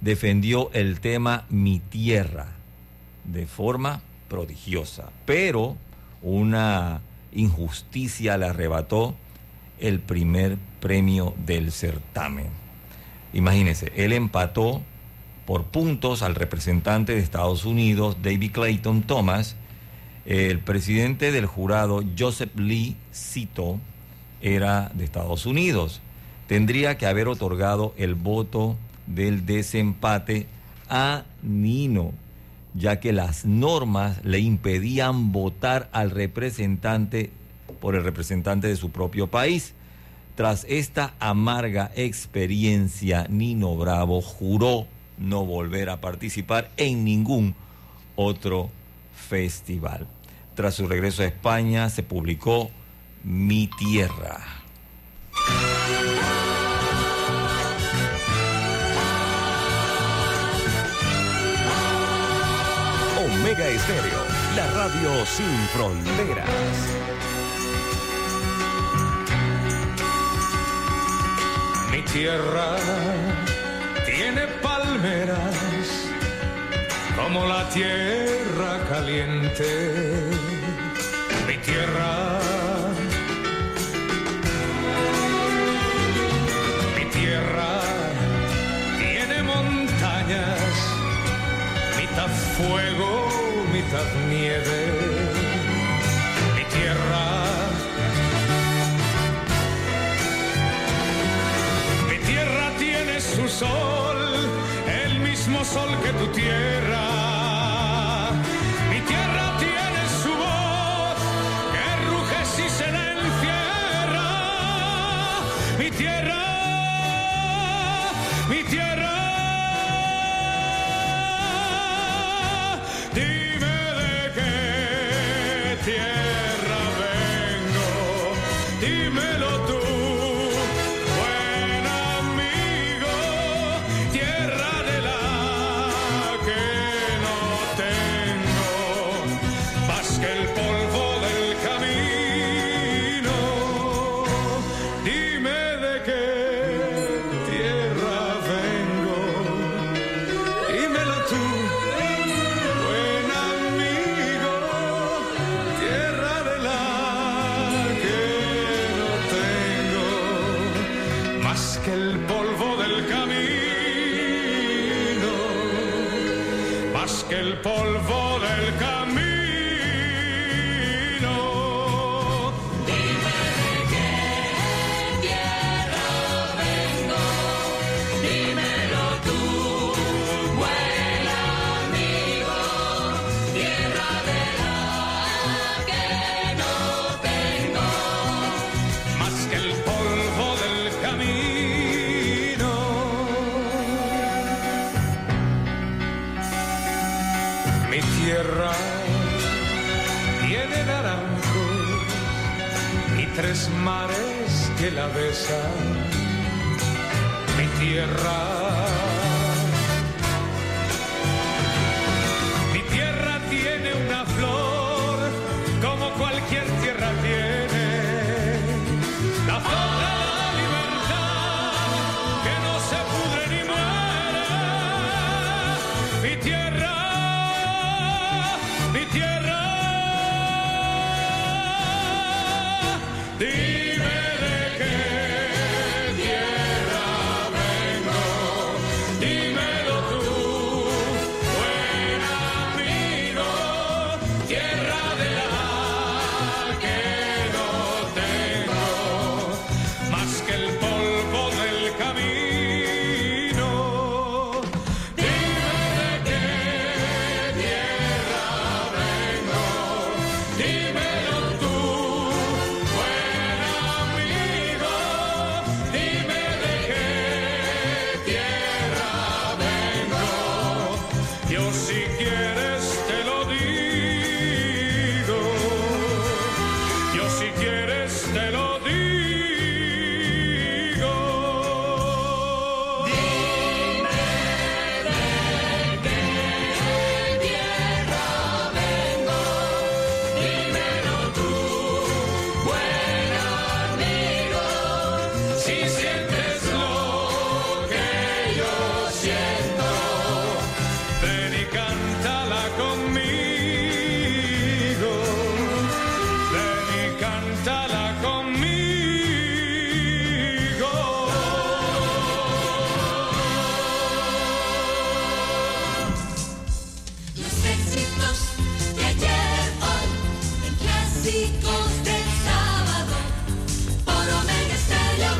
defendió el tema Mi Tierra de forma prodigiosa, pero una injusticia le arrebató el primer premio del certamen. Imagínense, él empató por puntos al representante de Estados Unidos, David Clayton Thomas. El presidente del jurado, Joseph Lee Cito, era de Estados Unidos. Tendría que haber otorgado el voto del desempate a Nino, ya que las normas le impedían votar al representante por el representante de su propio país. Tras esta amarga experiencia, Nino Bravo juró no volver a participar en ningún otro festival. Tras su regreso a España se publicó Mi Tierra. Omega Estéreo. la radio sin fronteras. Mi tierra tiene palmeras como la tierra caliente. Sol, el mismo sol que tu tierra. Más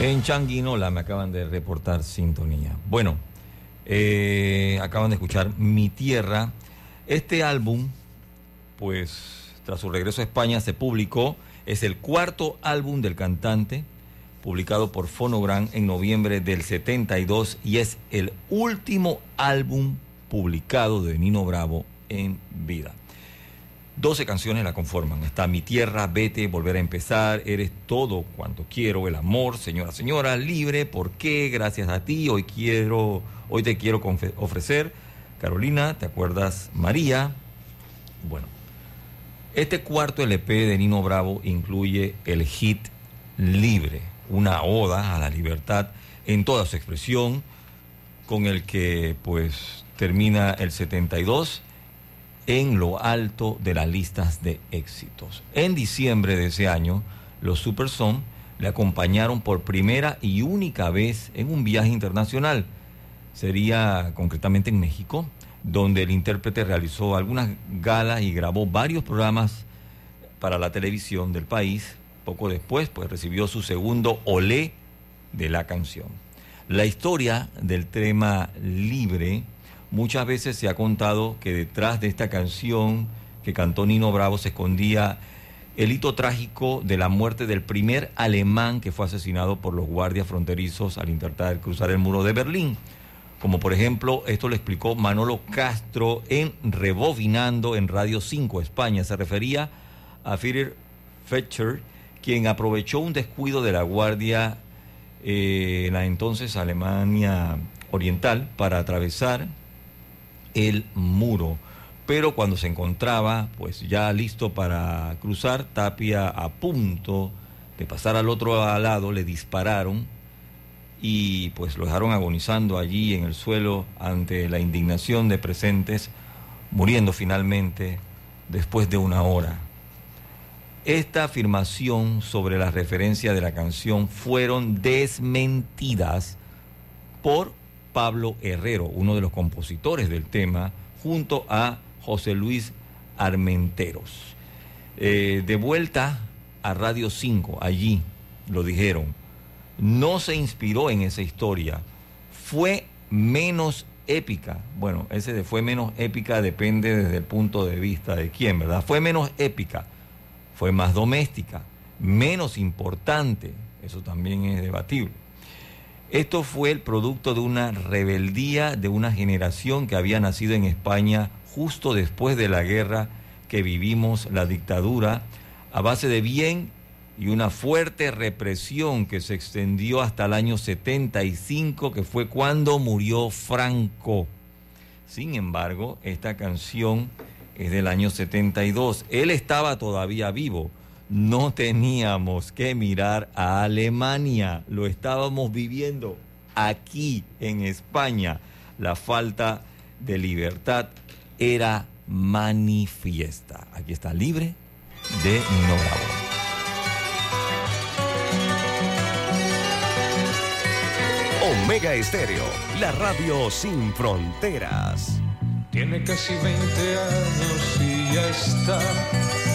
En Changuinola me acaban de reportar sintonía. Bueno, eh, acaban de escuchar Mi Tierra. Este álbum, pues tras su regreso a España, se publicó. Es el cuarto álbum del cantante, publicado por Fonogram en noviembre del 72 y es el último álbum publicado de Nino Bravo en vida. 12 canciones la conforman. Está Mi Tierra, Vete, Volver a Empezar, Eres Todo Cuanto Quiero, El Amor, Señora, Señora, Libre, ¿Por qué? Gracias a ti, hoy quiero, hoy te quiero ofrecer. Carolina, ¿te acuerdas? María. Bueno, Este cuarto LP de Nino Bravo incluye el hit Libre, una oda a la libertad en toda su expresión, con el que pues termina el 72 en lo alto de las listas de éxitos. En diciembre de ese año, los Superson le acompañaron por primera y única vez en un viaje internacional. Sería concretamente en México, donde el intérprete realizó algunas galas y grabó varios programas para la televisión del país. Poco después, pues recibió su segundo olé de la canción. La historia del tema libre muchas veces se ha contado que detrás de esta canción que cantó Nino Bravo se escondía el hito trágico de la muerte del primer alemán que fue asesinado por los guardias fronterizos al intentar cruzar el muro de Berlín. Como por ejemplo, esto lo explicó Manolo Castro en Rebobinando en Radio 5 España. Se refería a Führer Fetcher, quien aprovechó un descuido de la guardia eh, en la entonces Alemania Oriental para atravesar el muro. Pero cuando se encontraba pues ya listo para cruzar, Tapia a punto de pasar al otro lado, le dispararon y pues lo dejaron agonizando allí en el suelo ante la indignación de presentes, muriendo finalmente después de una hora. Esta afirmación sobre la referencia de la canción fueron desmentidas por Pablo Herrero, uno de los compositores del tema, junto a José Luis Armenteros. Eh, de vuelta a Radio 5, allí lo dijeron, no se inspiró en esa historia, fue menos épica. Bueno, ese de fue menos épica depende desde el punto de vista de quién, ¿verdad? Fue menos épica, fue más doméstica, menos importante, eso también es debatible. Esto fue el producto de una rebeldía de una generación que había nacido en España justo después de la guerra que vivimos, la dictadura, a base de bien y una fuerte represión que se extendió hasta el año 75, que fue cuando murió Franco. Sin embargo, esta canción es del año 72. Él estaba todavía vivo. No teníamos que mirar a Alemania, lo estábamos viviendo aquí en España. La falta de libertad era manifiesta. Aquí está libre de Nino Bravo. Omega Estéreo, la radio sin fronteras. Tiene casi 20 años y ya está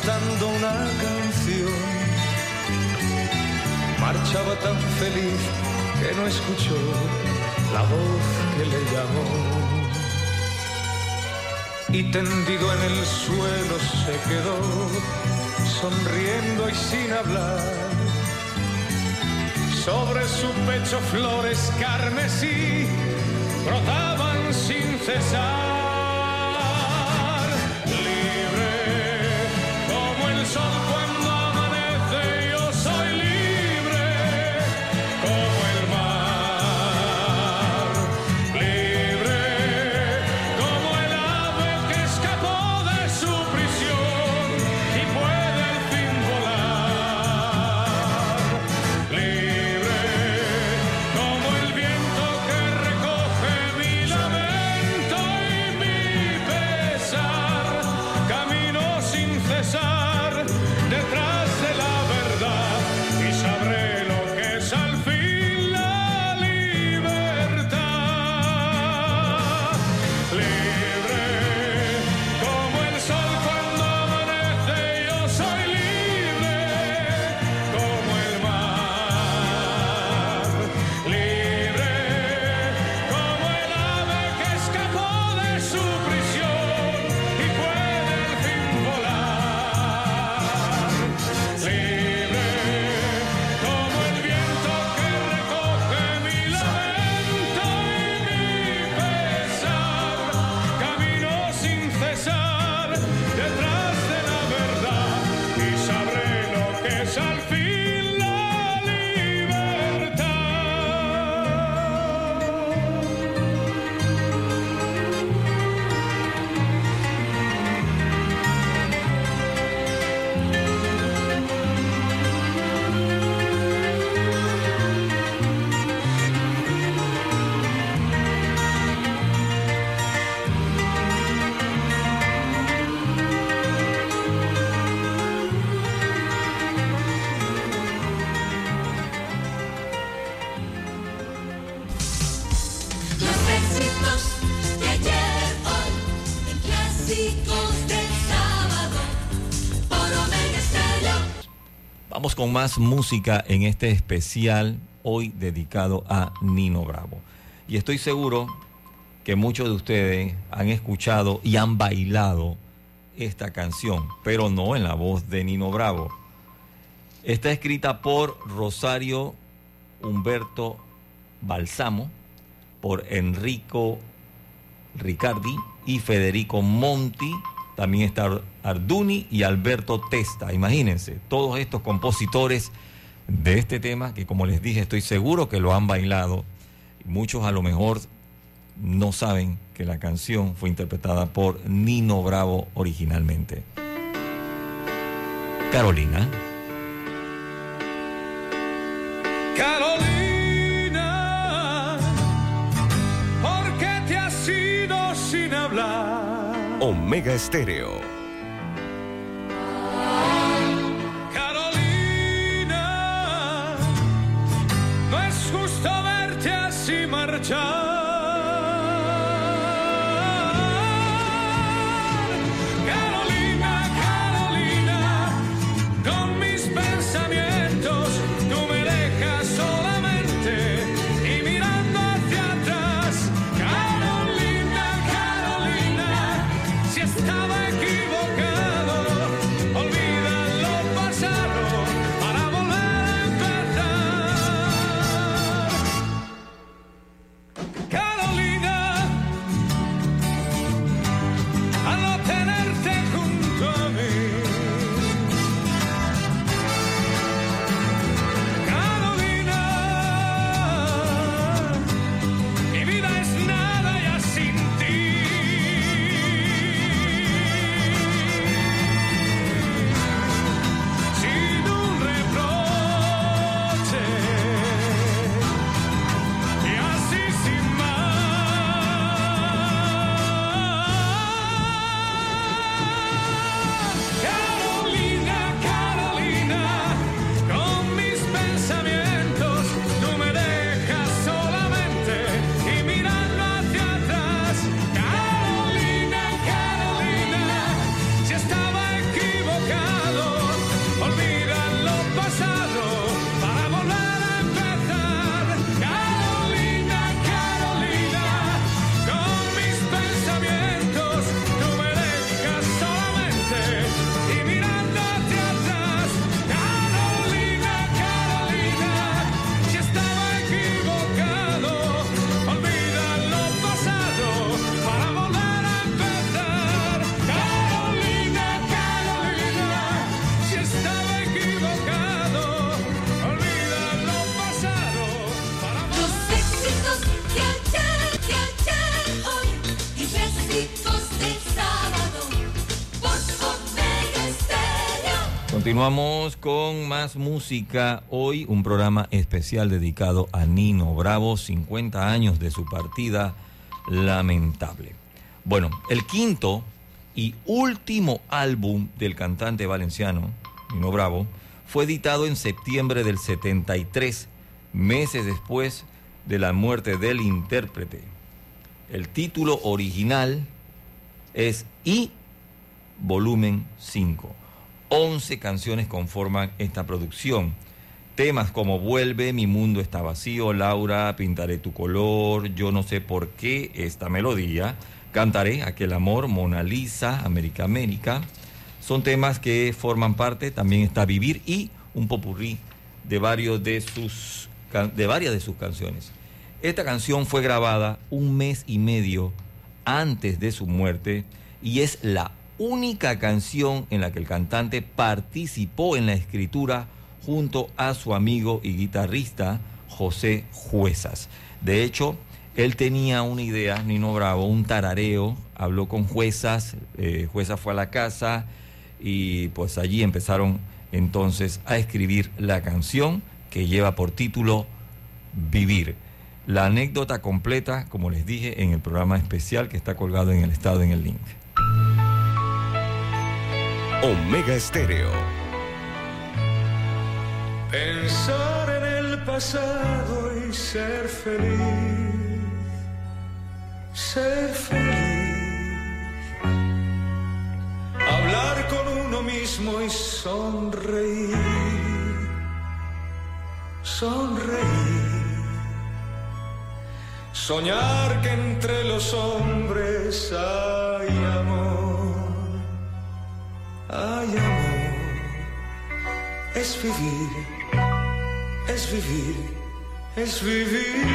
Cantando una canción. Marchaba tan feliz que no escuchó la voz que le llamó. Y tendido en el suelo se quedó, sonriendo y sin hablar. Sobre su pecho flores carmesí brotaban sin cesar. Con más música en este especial hoy dedicado a Nino Bravo. Y estoy seguro que muchos de ustedes han escuchado y han bailado esta canción, pero no en la voz de Nino Bravo. Está escrita por Rosario Humberto Balsamo, por Enrico Ricardi y Federico Monti. También está Arduni y Alberto Testa. Imagínense, todos estos compositores de este tema que como les dije estoy seguro que lo han bailado. Muchos a lo mejor no saben que la canción fue interpretada por Nino Bravo originalmente. Carolina. Carolina, ¿por qué te has ido sin hablar? Omega Estéreo. Continuamos con más música. Hoy un programa especial dedicado a Nino Bravo, 50 años de su partida lamentable. Bueno, el quinto y último álbum del cantante valenciano, Nino Bravo, fue editado en septiembre del 73, meses después de la muerte del intérprete. El título original es I volumen 5. 11 canciones conforman esta producción. Temas como Vuelve, Mi mundo está vacío, Laura, Pintaré tu color, Yo no sé por qué esta melodía, Cantaré aquel amor, Mona Lisa, América América. Son temas que forman parte, también está Vivir y un popurrí de, varios de, sus, de varias de sus canciones. Esta canción fue grabada un mes y medio antes de su muerte y es la única canción en la que el cantante participó en la escritura junto a su amigo y guitarrista José Juezas. De hecho, él tenía una idea, Nino Bravo, un tarareo, habló con Juezas, eh, fue a la casa y pues allí empezaron entonces a escribir la canción que lleva por título Vivir. La anécdota completa, como les dije, en el programa especial que está colgado en el estado en el link. Omega Estéreo. Pensar en el pasado y ser feliz, ser feliz. Hablar con uno mismo y sonreír. sonreír. Soñar que entre los hombres hay amor, hay amor. Es vivir, es vivir, es vivir.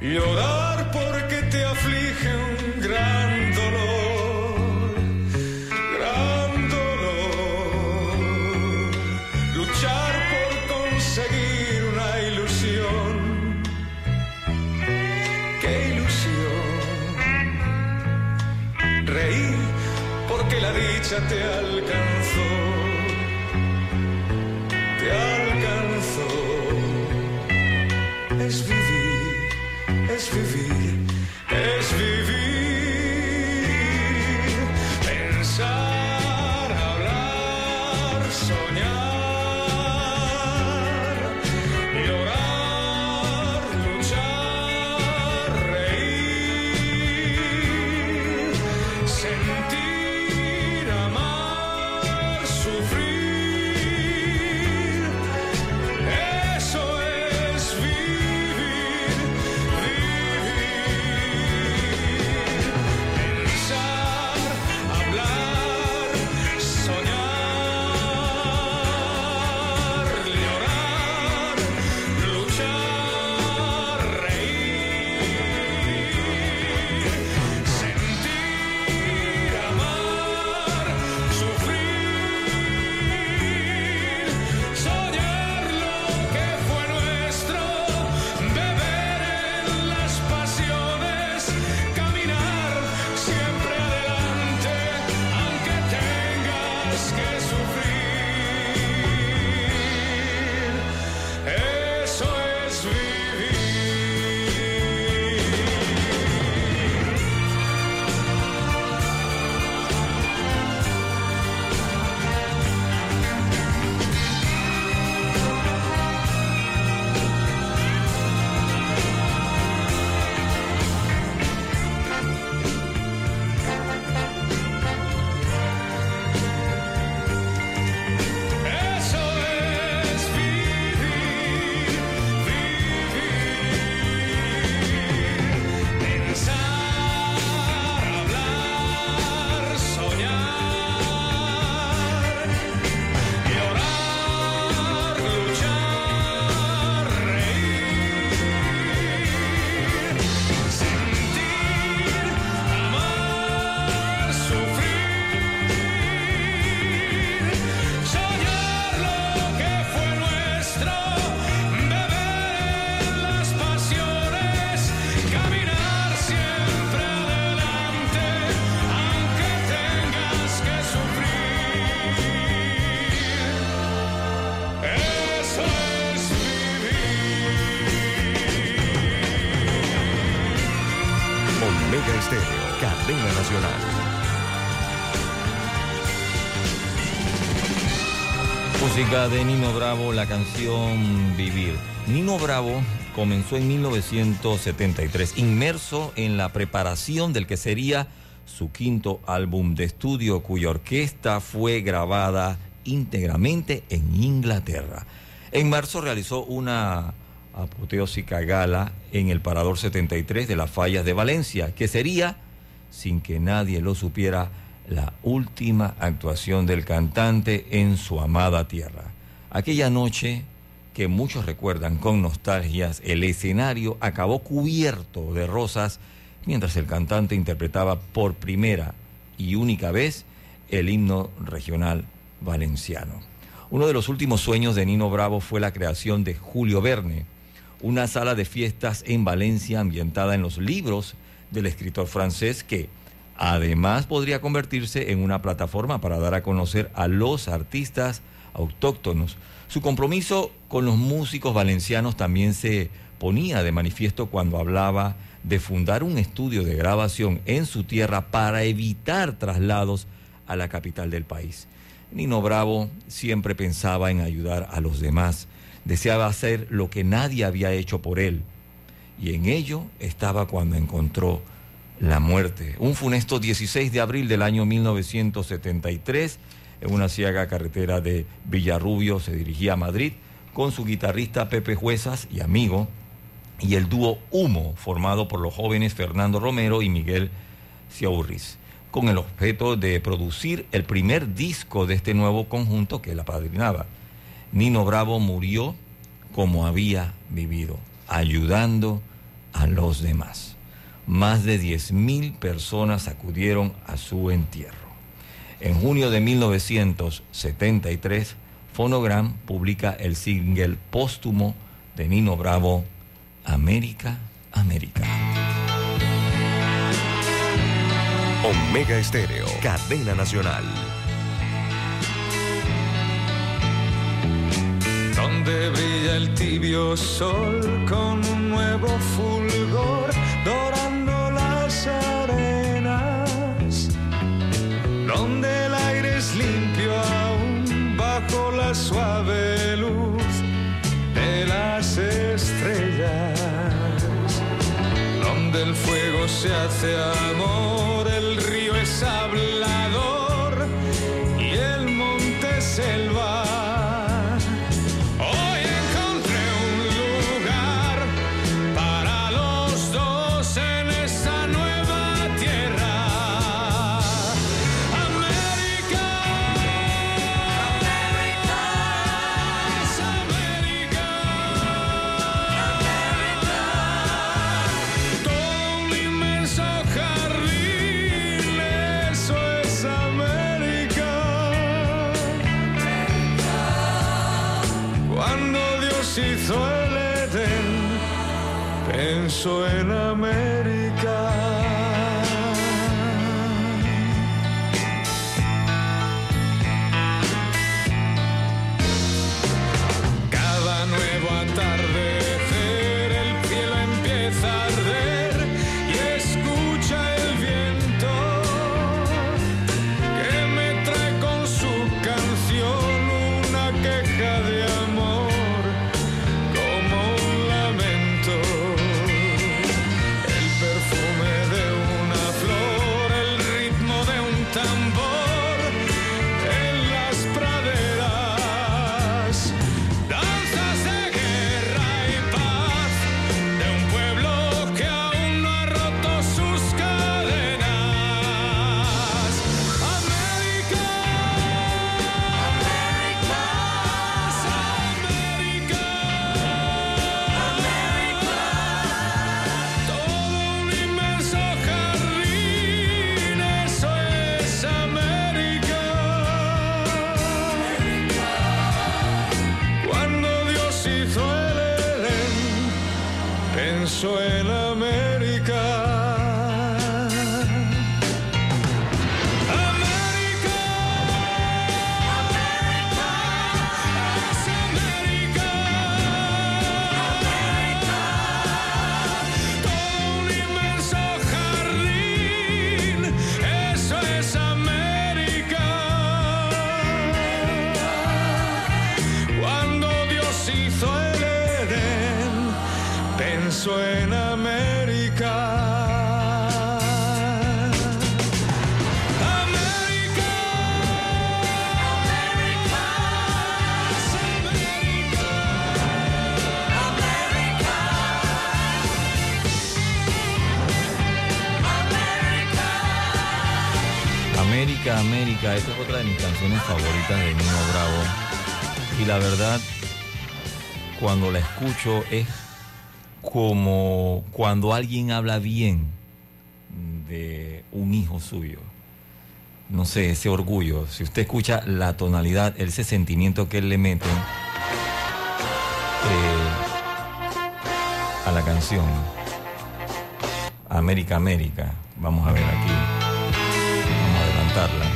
Llorar porque te aflige un gran dolor, te alcanzó, te alcanzó. Es vivir, es vivir, es vivir. De Nino Bravo, la canción Vivir. Nino Bravo comenzó en 1973, inmerso en la preparación del que sería su quinto álbum de estudio, cuya orquesta fue grabada íntegramente en Inglaterra. En marzo realizó una apoteósica gala en el Parador 73 de las Fallas de Valencia, que sería, sin que nadie lo supiera, última actuación del cantante en su amada tierra. Aquella noche que muchos recuerdan con nostalgias, el escenario acabó cubierto de rosas mientras el cantante interpretaba por primera y única vez el himno regional valenciano. Uno de los últimos sueños de Nino Bravo fue la creación de Julio Verne, una sala de fiestas en Valencia ambientada en los libros del escritor francés que además podría convertirse en una plataforma para dar a conocer a los artistas autóctonos. Su compromiso con los músicos valencianos también se ponía de manifiesto cuando hablaba de fundar un estudio de grabación en su tierra para evitar traslados a la capital del país. Nino Bravo siempre pensaba en ayudar a los demás, deseaba hacer lo que nadie había hecho por él, y en ello estaba cuando encontró la muerte. Un funesto 16 de abril del año 1973, en una ciega carretera de Villarrubio se dirigía a Madrid con su guitarrista Pepe Juezas y amigo y el dúo Humo, formado por los jóvenes Fernando Romero y Miguel Ciaurris, con el objeto de producir el primer disco de este nuevo conjunto que la padrinaba. Nino Bravo murió como había vivido, ayudando a los demás. Más de 10.000 personas acudieron a su entierro. En junio de 1973, Phonogram publica el single póstumo de Nino Bravo, América, América. Omega Estéreo, cadena nacional. Donde brilla el tibio sol con un nuevo fulgor, suave luz de las estrellas. Donde el fuego se hace amor, el río es hablador pensó la verdad, cuando la escucho es como cuando alguien habla bien de un hijo suyo. No sé, ese orgullo. Si usted escucha la tonalidad, ese sentimiento que él le mete eh, a la canción. América, América. Vamos a ver aquí. Vamos a adelantarla.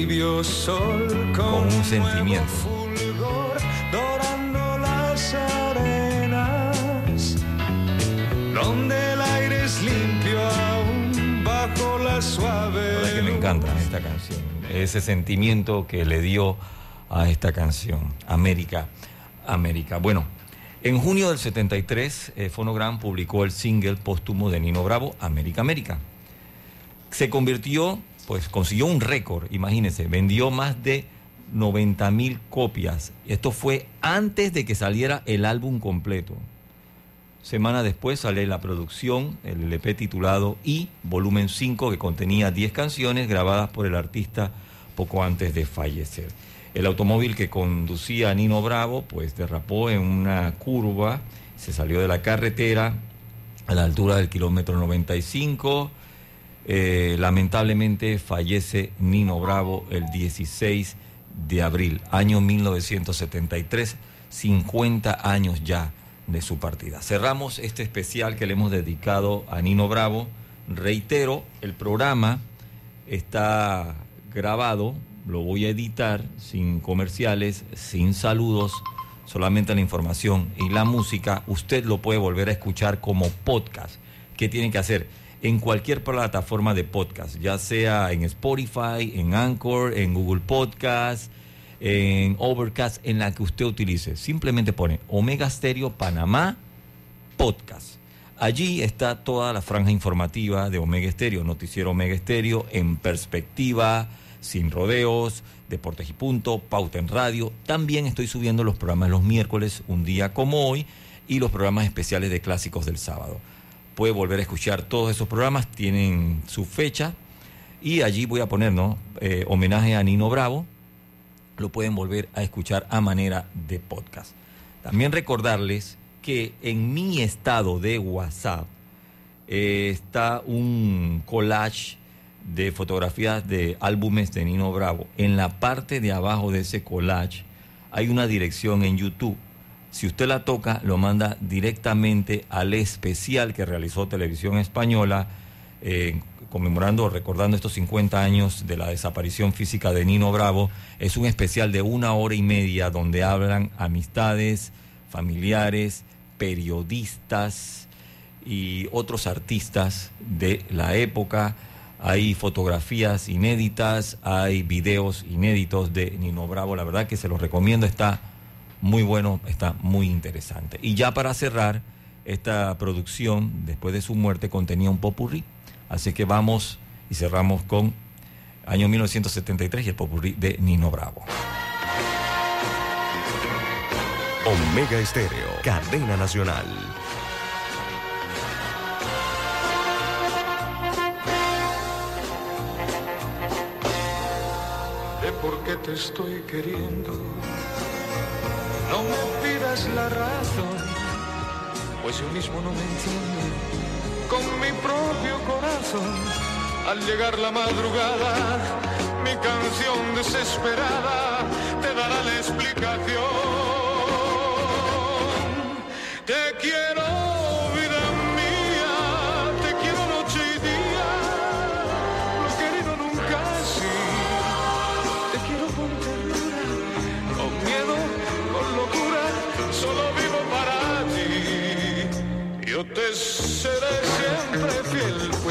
Tibio sol con, Con sentimiento. fulgor, dorando las arenas. Donde el aire es limpio aún bajo la suave. que me encanta esta canción. Ese sentimiento que le dio a esta canción. América, América. Bueno, en junio del 73, eh, Phonogram publicó el single póstumo de Nino Bravo, América, América. Se convirtió pues consiguió un récord, imagínense, vendió más de 90 mil copias. Esto fue antes de que saliera el álbum completo. Semana después sale la producción, el LP titulado I, volumen 5, que contenía 10 canciones grabadas por el artista poco antes de fallecer. El automóvil que conducía Nino Bravo, pues derrapó en una curva, se salió de la carretera a la altura del kilómetro 95. Eh, lamentablemente fallece Nino Bravo el 16 de abril, año 1973, 50 años ya de su partida. Cerramos este especial que le hemos dedicado a Nino Bravo. Reitero, el programa está grabado, lo voy a editar sin comerciales, sin saludos, solamente la información y la música. Usted lo puede volver a escuchar como podcast. ¿Qué tiene que hacer? En cualquier plataforma de podcast, ya sea en Spotify, en Anchor, en Google Podcast, en Overcast, en la que usted utilice. Simplemente pone Omega Stereo Panamá Podcast. Allí está toda la franja informativa de Omega Stereo, Noticiero Omega Stereo, en perspectiva, sin rodeos, Deportes y Punto, Pauta en Radio. También estoy subiendo los programas los miércoles, un día como hoy, y los programas especiales de clásicos del sábado. Puede volver a escuchar todos esos programas, tienen su fecha, y allí voy a poner ¿no? Eh, homenaje a Nino Bravo, lo pueden volver a escuchar a manera de podcast. También recordarles que en mi estado de WhatsApp eh, está un collage de fotografías de álbumes de Nino Bravo. En la parte de abajo de ese collage hay una dirección en YouTube. Si usted la toca, lo manda directamente al especial que realizó Televisión Española, eh, conmemorando, recordando estos 50 años de la desaparición física de Nino Bravo. Es un especial de una hora y media donde hablan amistades, familiares, periodistas y otros artistas de la época. Hay fotografías inéditas, hay videos inéditos de Nino Bravo. La verdad que se los recomiendo, está muy bueno, está muy interesante. Y ya para cerrar, esta producción, después de su muerte, contenía un popurrí. Así que vamos y cerramos con año 1973 y el popurrí de Nino Bravo. Omega Estéreo, cadena nacional. de por qué te estoy queriendo. No me pidas la razón, pues yo mismo no me entiendo. Con mi propio corazón, al llegar la madrugada, mi canción desesperada te dará la explicación. Te quiero,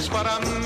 fiel, pues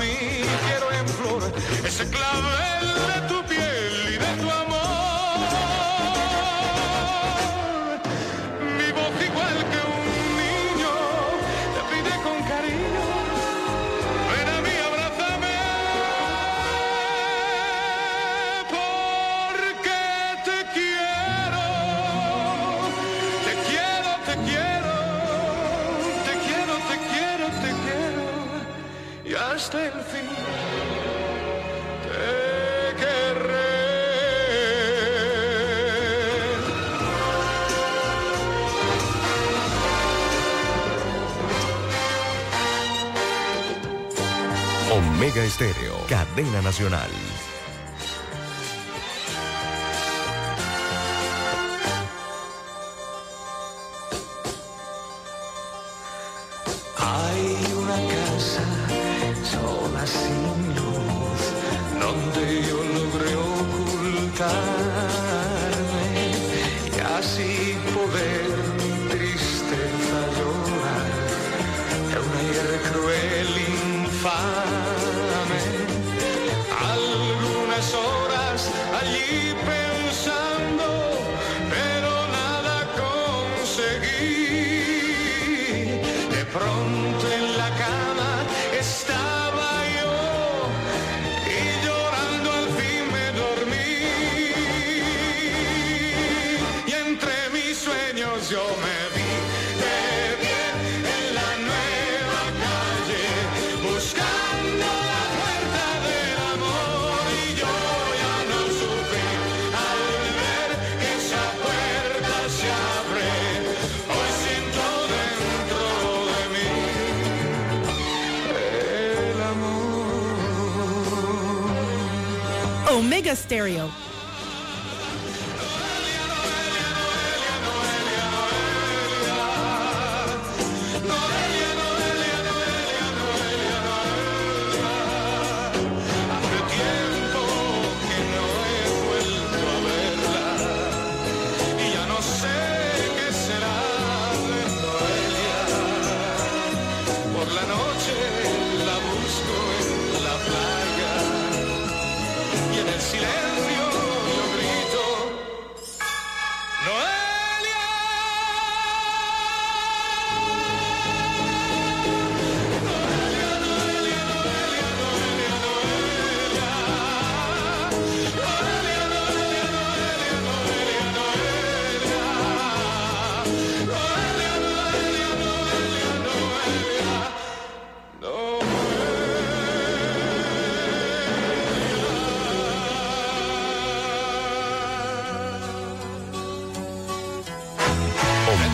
Omega Estéreo, cadena nacional.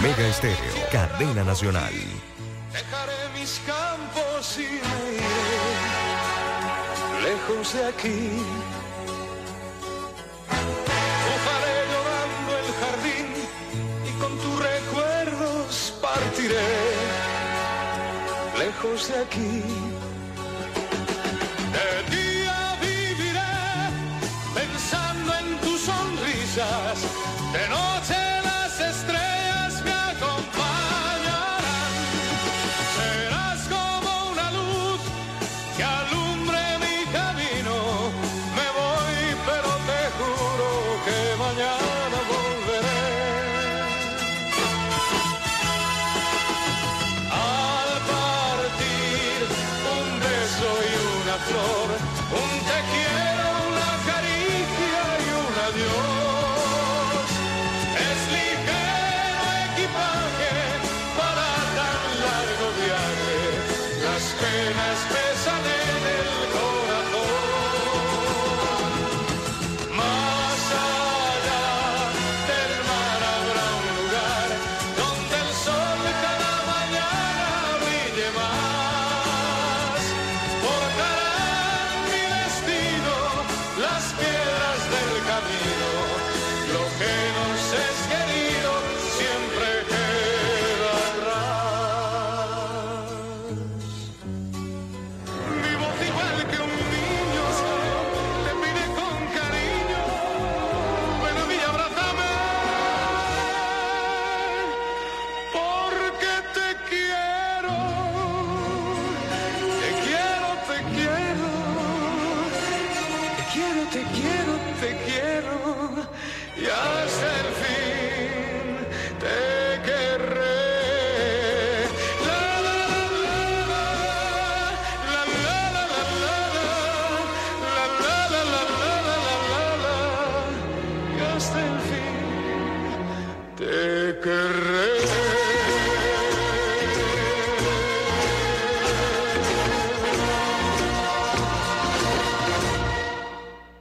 Omega Estéreo, cadena nacional. Dejaré mis campos y me iré lejos de aquí. Ojaré llorando el jardín y con tus recuerdos partiré lejos de aquí. De día viviré pensando en tus sonrisas, de noche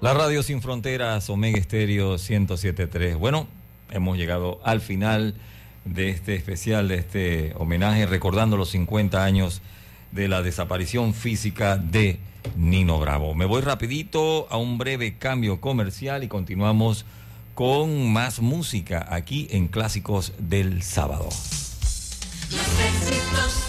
La Radio Sin Fronteras, Omega Estéreo 1073. Bueno, hemos llegado al final de este especial, de este homenaje, recordando los 50 años de la desaparición física de Nino Bravo. Me voy rapidito a un breve cambio comercial y continuamos con más música aquí en Clásicos del Sábado. Los.